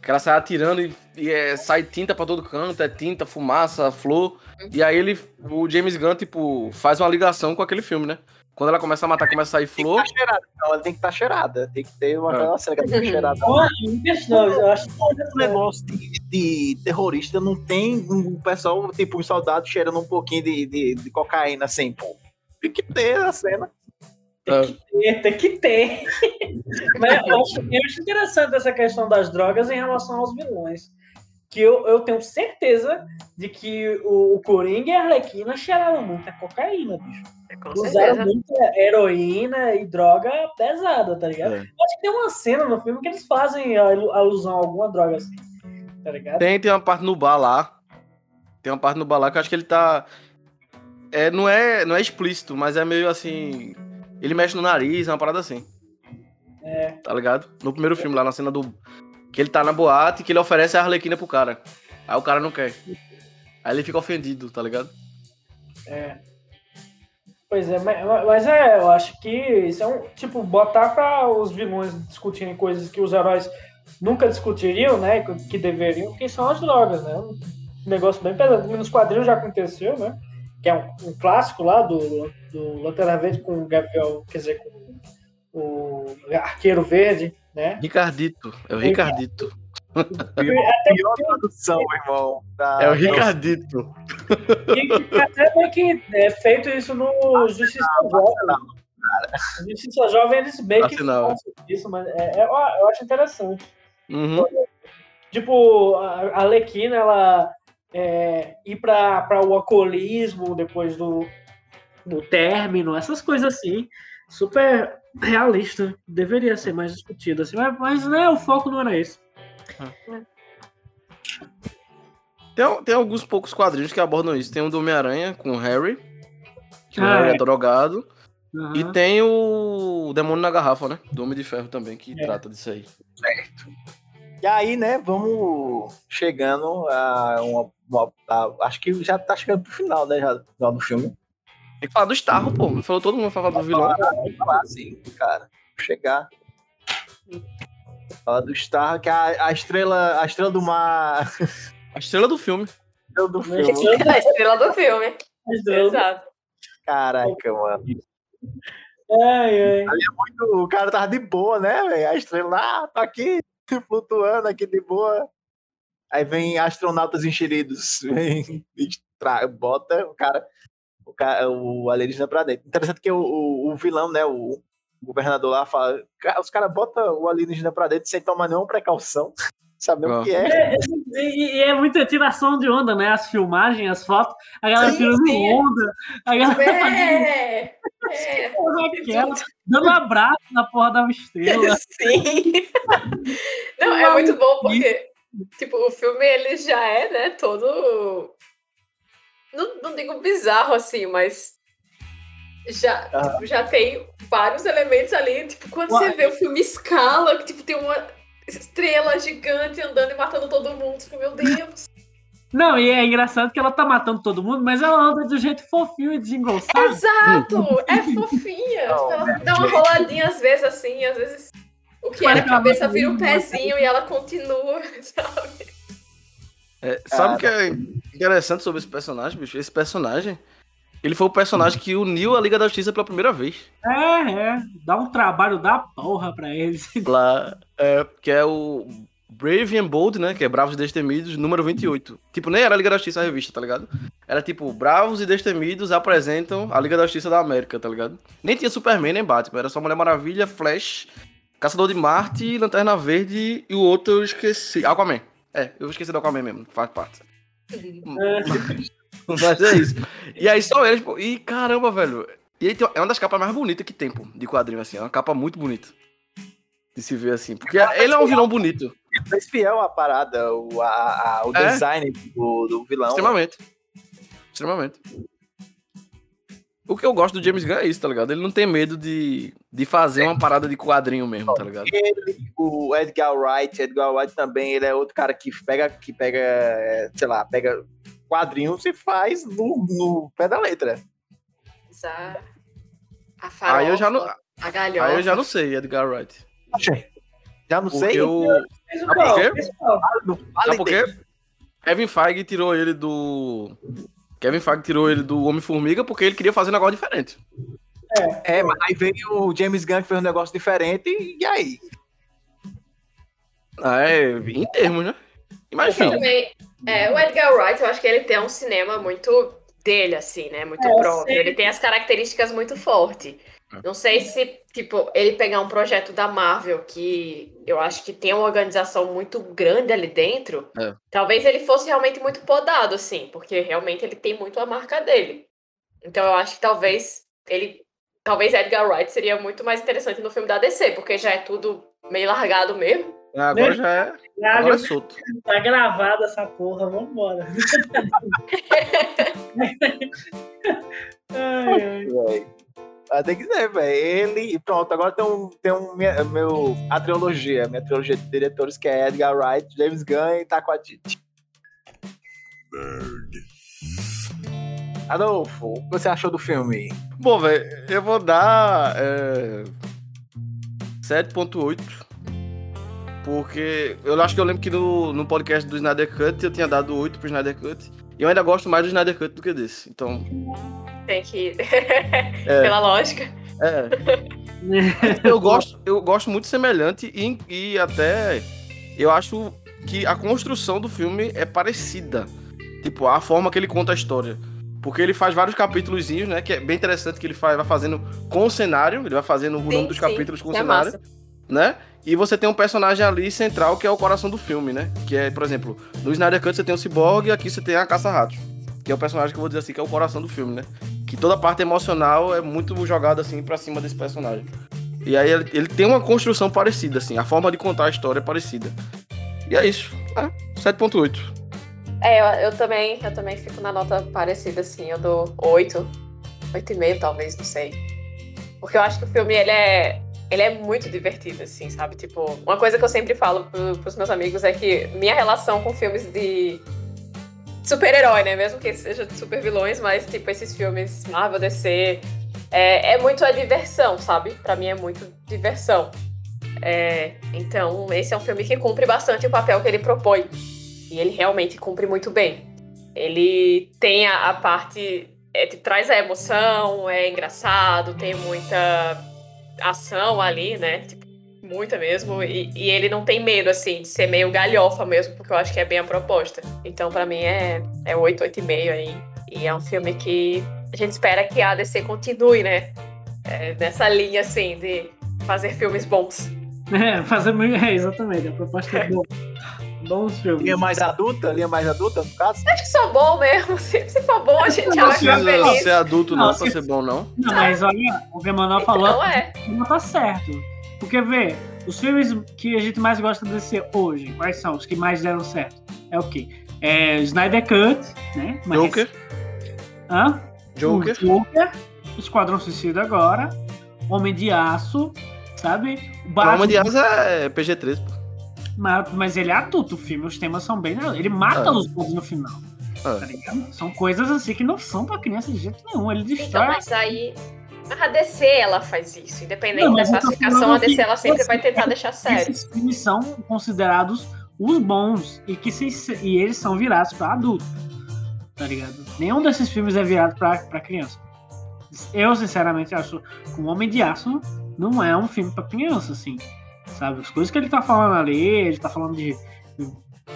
que ela sai atirando e, e é, sai tinta pra todo canto, é tinta, fumaça, flor. E aí ele, o James Gunn, tipo, faz uma ligação com aquele filme, né? Quando ela começa a matar, começa a sair Tem que flor. estar cheirada. Não, ela tem que estar cheirada. Tem que ter uma É. aquela cena que ela tem que estar cheirada. Não, é eu acho que Esse negócio de, de terrorista não tem um pessoal, tipo, um soldado cheirando um pouquinho de, de, de cocaína assim, pô. Tem que ter a cena. tem, tem que ter. Mas eu acho, eu acho interessante essa questão das drogas em relação aos vilões. Que eu, eu tenho certeza de que o, o Coringa e a Arlequina cheiraram muita cocaína, bicho. É, com Usaram certeza. muita heroína e droga pesada, tá ligado? É. Acho que tem uma cena no filme que eles fazem alusão a alguma droga assim, tá ligado? Tem, tem uma parte no bar lá. Tem uma parte no bar lá que eu acho que ele tá. É, não, é, não é explícito, mas é meio assim. Ele mexe no nariz, é uma parada assim. É. Tá ligado? No primeiro filme, lá na cena do. Que ele tá na boate que ele oferece a Arlequina pro cara. Aí o cara não quer. Aí ele fica ofendido, tá ligado? É. Pois é, mas, é, eu acho que isso é um. Tipo, botar para os vilões discutirem coisas que os heróis nunca discutiriam, né? Que deveriam, que são as drogas, né? Um negócio bem pesado. Nos quadrinhos já aconteceu, né? Que é um, um clássico lá do, do Lanterna Verde com o Gabriel, quer dizer, com o Arqueiro Verde, né? Ricardito, é o Ricardito. Até pior tradução, irmão. Da... É o Ricardito. E até meio que é feito isso no Justiça Jovem. Justiça Jovem, eles meio que fazem isso, mas é, é, eu acho interessante. Uhum. Tipo, a Alequina, ela é, ir para o alcoolismo depois do, do término, essas coisas assim, super realista. Deveria ser mais discutido, assim, mas, mas né, o foco não era esse. Tem, tem alguns poucos quadrinhos que abordam isso. Tem o do Homem-Aranha com o Harry, que Ah, o Harry é é. drogado. Aham. E tem o Demônio na Garrafa, né? Do Homem de Ferro também, que É. trata disso aí. E aí, né, vamos chegando a uma. A- acho que já tá chegando pro final, né? Já, do filme. Tem que falar do Starro, pô. Falou todo mundo falar do vilão. Vamos falar assim, cara. Chegar. Falar do Star, que é a, a estrela. A estrela do mar. A estrela do filme. A estrela do filme. A estrela do filme. Exato. Caraca, mano. Ai, ai. O cara tava de boa, né, velho? A estrela lá, tá aqui, flutuando aqui de boa. Aí vem astronautas enxeridos, vem e tra- bota o cara, o, cara, o alienígena pra dentro. Interessante que o, o, o vilão, né, o governador lá fala, "Ca- os caras botam o alienígena pra dentro sem tomar nenhuma precaução, sabendo Ah. o que é. E, e é muita tiração de onda, né? As filmagens, as fotos, a galera Sim, tirando sim. onda, a galera É, é. aquela, dando abraço na porra da estrela. Sim. Não, é muito bom porque, tipo, o filme ele já é, né, todo. Não, não digo bizarro assim, mas já, Aham. tipo, já tem vários elementos ali. Tipo, quando Uai. você vê o filme Escala, que tipo, tem uma estrela gigante andando e matando todo mundo. Tipo, meu Deus. Não, e é engraçado que ela tá matando todo mundo, mas ela anda de um jeito fofinho e desengonçado. Exato! É fofinha. Não, Tipo, ela dá uma roladinha às vezes assim, às vezes. O que era a cabeça vira um pezinho e ela continua, sabe? É, sabe o que é interessante sobre esse personagem, bicho? Esse personagem, ele foi o personagem que uniu a Liga da Justiça pela primeira vez. É, é. Dá um trabalho da porra pra eles. Lá, é, que é o Brave and Bold, né? Que é Bravos e Destemidos, número 28. Tipo, nem era a Liga da Justiça a revista, tá ligado? Era tipo, Bravos e Destemidos apresentam a Liga da Justiça da América, tá ligado? Nem tinha Superman nem Batman, era só Mulher Maravilha, Flash, Caçador de Marte, Lanterna Verde e o outro eu esqueci. Aquaman. É, eu esqueci do Aquaman mesmo, faz parte. Mas é isso. E aí só eles, pô. E caramba, velho. E aí tem- é uma das capas mais bonitas que tem, pô, de quadrinho, assim. É uma capa muito bonita. De se ver assim. Porque ele é um vilão bonito. Mas fiel à parada, o, a, a- o É. design do, do vilão. Extremamente. Extremamente. O que eu gosto do James Gunn é isso, tá ligado? Ele não tem medo de, de fazer uma parada de quadrinho mesmo, tá ligado? Ele, o Edgar Wright, Edgar Wright também, ele é outro cara que pega, que pega, é, sei lá, pega quadrinhos e faz no, no pé da letra. A, a farofa, Aí eu já não, a galhofa. aí eu já não sei, Edgar Wright. Já não Porque sei. o Sabe por quê? Sabe por quê? Kevin Feige tirou ele do. Kevin Feige tirou ele do Homem-Formiga porque ele queria fazer um negócio diferente. É, mas aí veio o James Gunn que fez um negócio diferente e aí? Ah, é, em termos, né? Enfim. Também, é, o Edgar Wright, eu acho que ele tem um cinema muito dele, assim, né? Muito É, próprio. sim. Ele tem as características muito fortes. Não sei se, tipo, ele pegar um projeto da Marvel que eu acho que tem uma organização muito grande ali dentro, É. talvez ele fosse realmente muito podado, assim, porque realmente ele tem muito a marca dele. Então eu acho que talvez ele. Talvez Edgar Wright seria muito mais interessante no filme da DC, porque já é tudo meio largado mesmo. Agora já é. Agora é solto. Tá gravada essa porra, vambora. ai, ai. Véi. Mas tem que ser, velho. Ele. e Pronto, agora tem um. Tem um minha, meu, a trilogia, minha trilogia de diretores, que é Edgar Wright, James Gunn e Taco Waititi. Adolfo, o que você achou do filme? Bom, velho, eu vou dar é, 7.8. Porque eu acho que eu lembro que no, no podcast do Snyder Cut eu tinha dado 8 pro Snyder Cut. E eu ainda gosto mais do Snyder Cut do que desse. Então, Tem que. Pela lógica. é. eu gosto, eu gosto muito semelhante e, e até eu acho que a construção do filme é parecida. Tipo, a forma que ele conta a história. Porque ele faz vários capítulos, né? Que é bem interessante que ele faz, vai fazendo com o cenário, ele vai fazendo o nome dos sim, capítulos com o é cenário, massa. né? E você tem um personagem ali central que é o coração do filme, né? Que é, por exemplo, no Snyder Cut você tem o Cyborg e aqui você tem a Caça-Ratos. Que é o personagem que eu vou dizer assim, que é o coração do filme, né? Que toda a parte emocional é muito jogada assim pra cima desse personagem. E aí ele, ele tem uma construção parecida, assim, a forma de contar a história é parecida. E é isso. É, 7.8. É, eu, eu também, eu também fico na nota parecida, assim. Eu dou 8, 8,5 talvez, não sei. Porque eu acho que o filme, ele é, ele é muito divertido, assim, sabe? Tipo, uma coisa que eu sempre falo pro, pros meus amigos é que minha relação com filmes de super-herói, né? Mesmo que seja de super vilões, mas, tipo, esses filmes Marvel, DC, é, é muito a diversão, sabe? Pra mim é muito diversão. É, então, esse é um filme que cumpre bastante o papel que ele propõe. E ele realmente cumpre muito bem. Ele tem a, a parte. É, te traz a emoção, é engraçado, tem muita ação ali, né? Tipo, muita mesmo. E, e ele não tem medo, assim, de ser meio galhofa mesmo, porque eu acho que é bem a proposta. Então, pra mim, é, é 8, 8,5 aí. E é um filme que a gente espera que a DC continue, né? É, nessa linha, assim, de fazer filmes bons. É, fazer. É, exatamente. A proposta é boa. Bons filmes. Linha mais adulta? Linha mais adulta, no caso? Acho que só bom mesmo. Se, se for bom, a gente Não vai ficar precisa feliz. ser adulto não, Não, pra se- ser bom, não. Não, mas olha, o que a Manuel falou Não é. não tá certo. Porque, vê, os filmes que a gente mais gosta de ser hoje, quais são os que mais deram certo? É o quê? É Snyder Cut, né? Mas- Joker, Hã? Joker. O Joker, Esquadrão Suicida agora, Homem de Aço, sabe? O Palma de Asa é PG-13, pô. Mas, mas ele é adulto, o filme, os temas são bem. Ele mata É. os bons no final. É. Tá ligado? São coisas assim que não são pra criança de jeito nenhum. Ele Então, destrói. mas aí. A DC ela faz isso. Independente Não, da tô classificação, a DC ela sempre vai tentar deixar sério. esses filmes são considerados os bons e que se, e eles são virados pra adulto. Tá ligado? Nenhum desses filmes é virado pra, pra criança. Eu, sinceramente, acho que o Homem de Aço não é um filme pra criança, assim. Sabe? As coisas que ele tá falando ali, ele tá falando de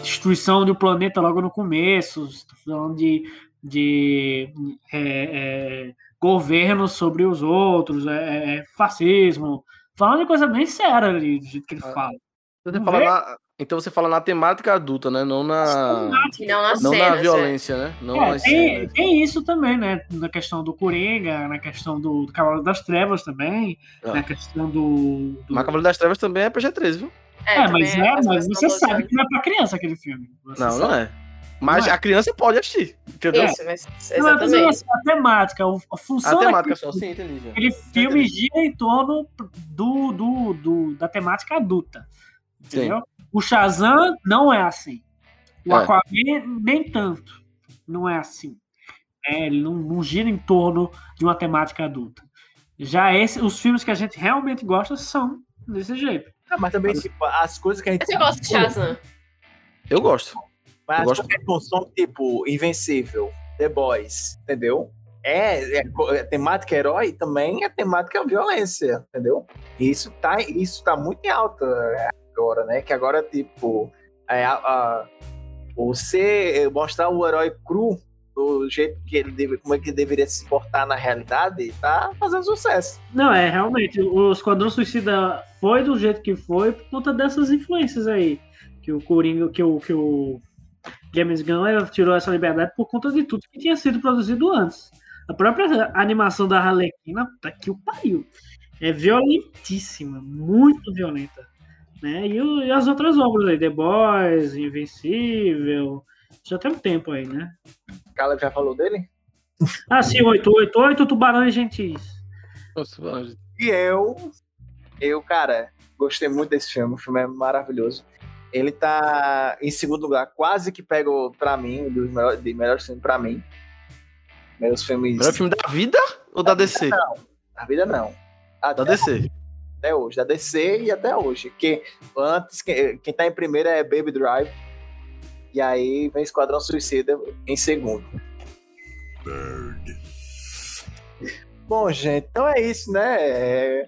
destruição do planeta logo no começo, tá falando de, de é, é, governo sobre os outros, é, é, fascismo, falando de coisa bem séria ali, do jeito que ele Ah. fala. Você fala ver? Na- então você fala na temática adulta, né? Não na, não nas não cenas. na né? violência, né? Não É, nas tem, tem isso também, né? Na questão do Coringa, na questão do, do Cavalo das Trevas também, Ah. na questão do. do... Mas Cavaleiro das Trevas também é PG-13, viu? É, É, mas, é, faz mas você sabe que não é pra criança aquele filme. Você Não, sabe. não é. Mas Não é. a criança pode assistir, entendeu? Isso, mas Não, mas exatamente. assim, a temática, o- a função A temática só, sim, entendi. já. Aquele filme gira em torno do, do, do- da temática adulta. Entendeu? O Shazam não é assim. O É. Aquaman nem tanto. Não é assim. É, ele não, não gira em torno de uma temática adulta. Já esse, os filmes que a gente realmente gosta são desse jeito. Ah, mas também, tipo, as coisas que a gente. Você gosta de Shazam? Eu gosto. Mas Eu as gosto. não são, tipo, Invencível, The Boys, entendeu? É, é, é temática herói também é temática violência, entendeu? E isso tá, isso tá muito em alta agora, né? Que agora, tipo, é, a, a- você mostrar o herói cru do jeito que ele deve, como é que ele deveria se portar na realidade, tá fazendo sucesso. Não, é, realmente, o Esquadrão Suicida foi do jeito que foi por conta dessas influências aí. Que o Coringa, que o, que o James Gunn tirou essa liberdade por conta de tudo que tinha sido produzido antes. A própria animação da Harlequina, tá que o pariu. É violentíssima, muito violenta. Né? E, o- e as outras obras aí, The Boys, Invencível, já tem um tempo aí, né? O Caleb já falou dele? Ah, sim, 888, Tubarões Gentis. E eu, eu, cara, gostei muito desse filme. O filme é maravilhoso. Ele tá em segundo lugar, quase que pega o- pra mim, um dos melhores, de melhores filmes pra mim. Meus filmes. Melhor filme da vida ou da DC? Da vida não. Até, Da DC. Até hoje. Da DC e até hoje. Porque antes, quem, quem tá em primeiro é Baby Drive. E aí vem Esquadrão Suicida em segundo. Bom, gente, então é isso, né? É,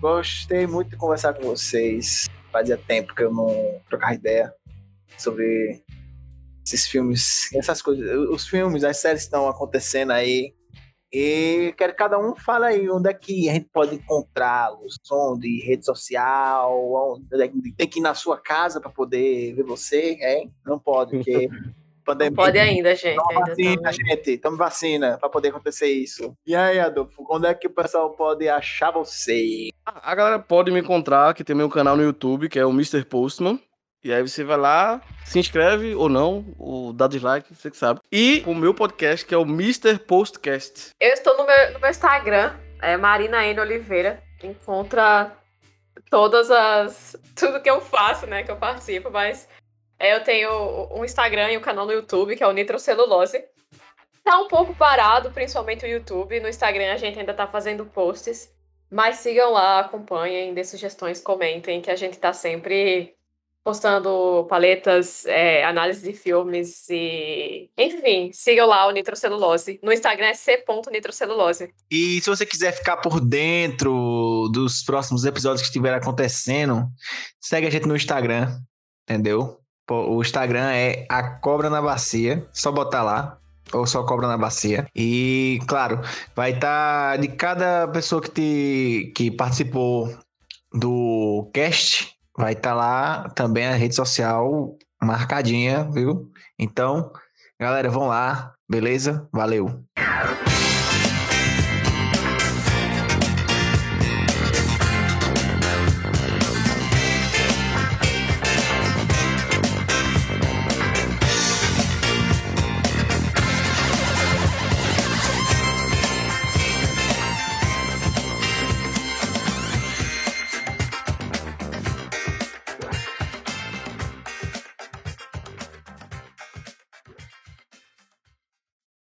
Gostei muito de conversar com vocês. Fazia tempo que eu não trocava ideia sobre esses filmes, essas coisas. Os filmes, as séries estão acontecendo aí. E quero que cada um fale aí onde é que a gente pode encontrá-los, onde rede social, onde é que tem que ir na sua casa para poder ver você, hein? Não pode, porque pandemia. Não pode ainda, gente. Toma Ainda vacina, gente. Tome vacina para poder acontecer isso. E aí, Adolfo, onde é que o pessoal pode achar você? A a galera pode me encontrar, que tem meu canal no YouTube, que é o Mr. Postman. E aí você vai lá, se inscreve ou não, ou dá dislike, você que sabe. E o meu podcast, que é o Mr. Postcast. Eu estou no meu, no meu Instagram, é Marina N. Oliveira. Encontra todas as. tudo que eu faço, né? Que eu participo, mas é, eu tenho um Instagram e um canal no YouTube, que é o Nitrocelulose. Tá um pouco parado, principalmente o YouTube. No Instagram a gente ainda tá fazendo posts. Mas sigam lá, acompanhem, dê sugestões, comentem, que a gente tá sempre postando paletas, é, análise de filmes e. Enfim, sigam lá o Nitrocelulose. No Instagram é c.nitrocelulose. E se você quiser ficar por dentro dos próximos episódios que estiver acontecendo, segue a gente no Instagram, entendeu? O Instagram é a Cobra na Bacia, só botar lá. Ou só Cobra na Bacia. E, claro, vai estar de cada pessoa que, te, que participou do cast, vai estar lá também a rede social marcadinha, viu? Então, galera, vão lá, beleza? Valeu!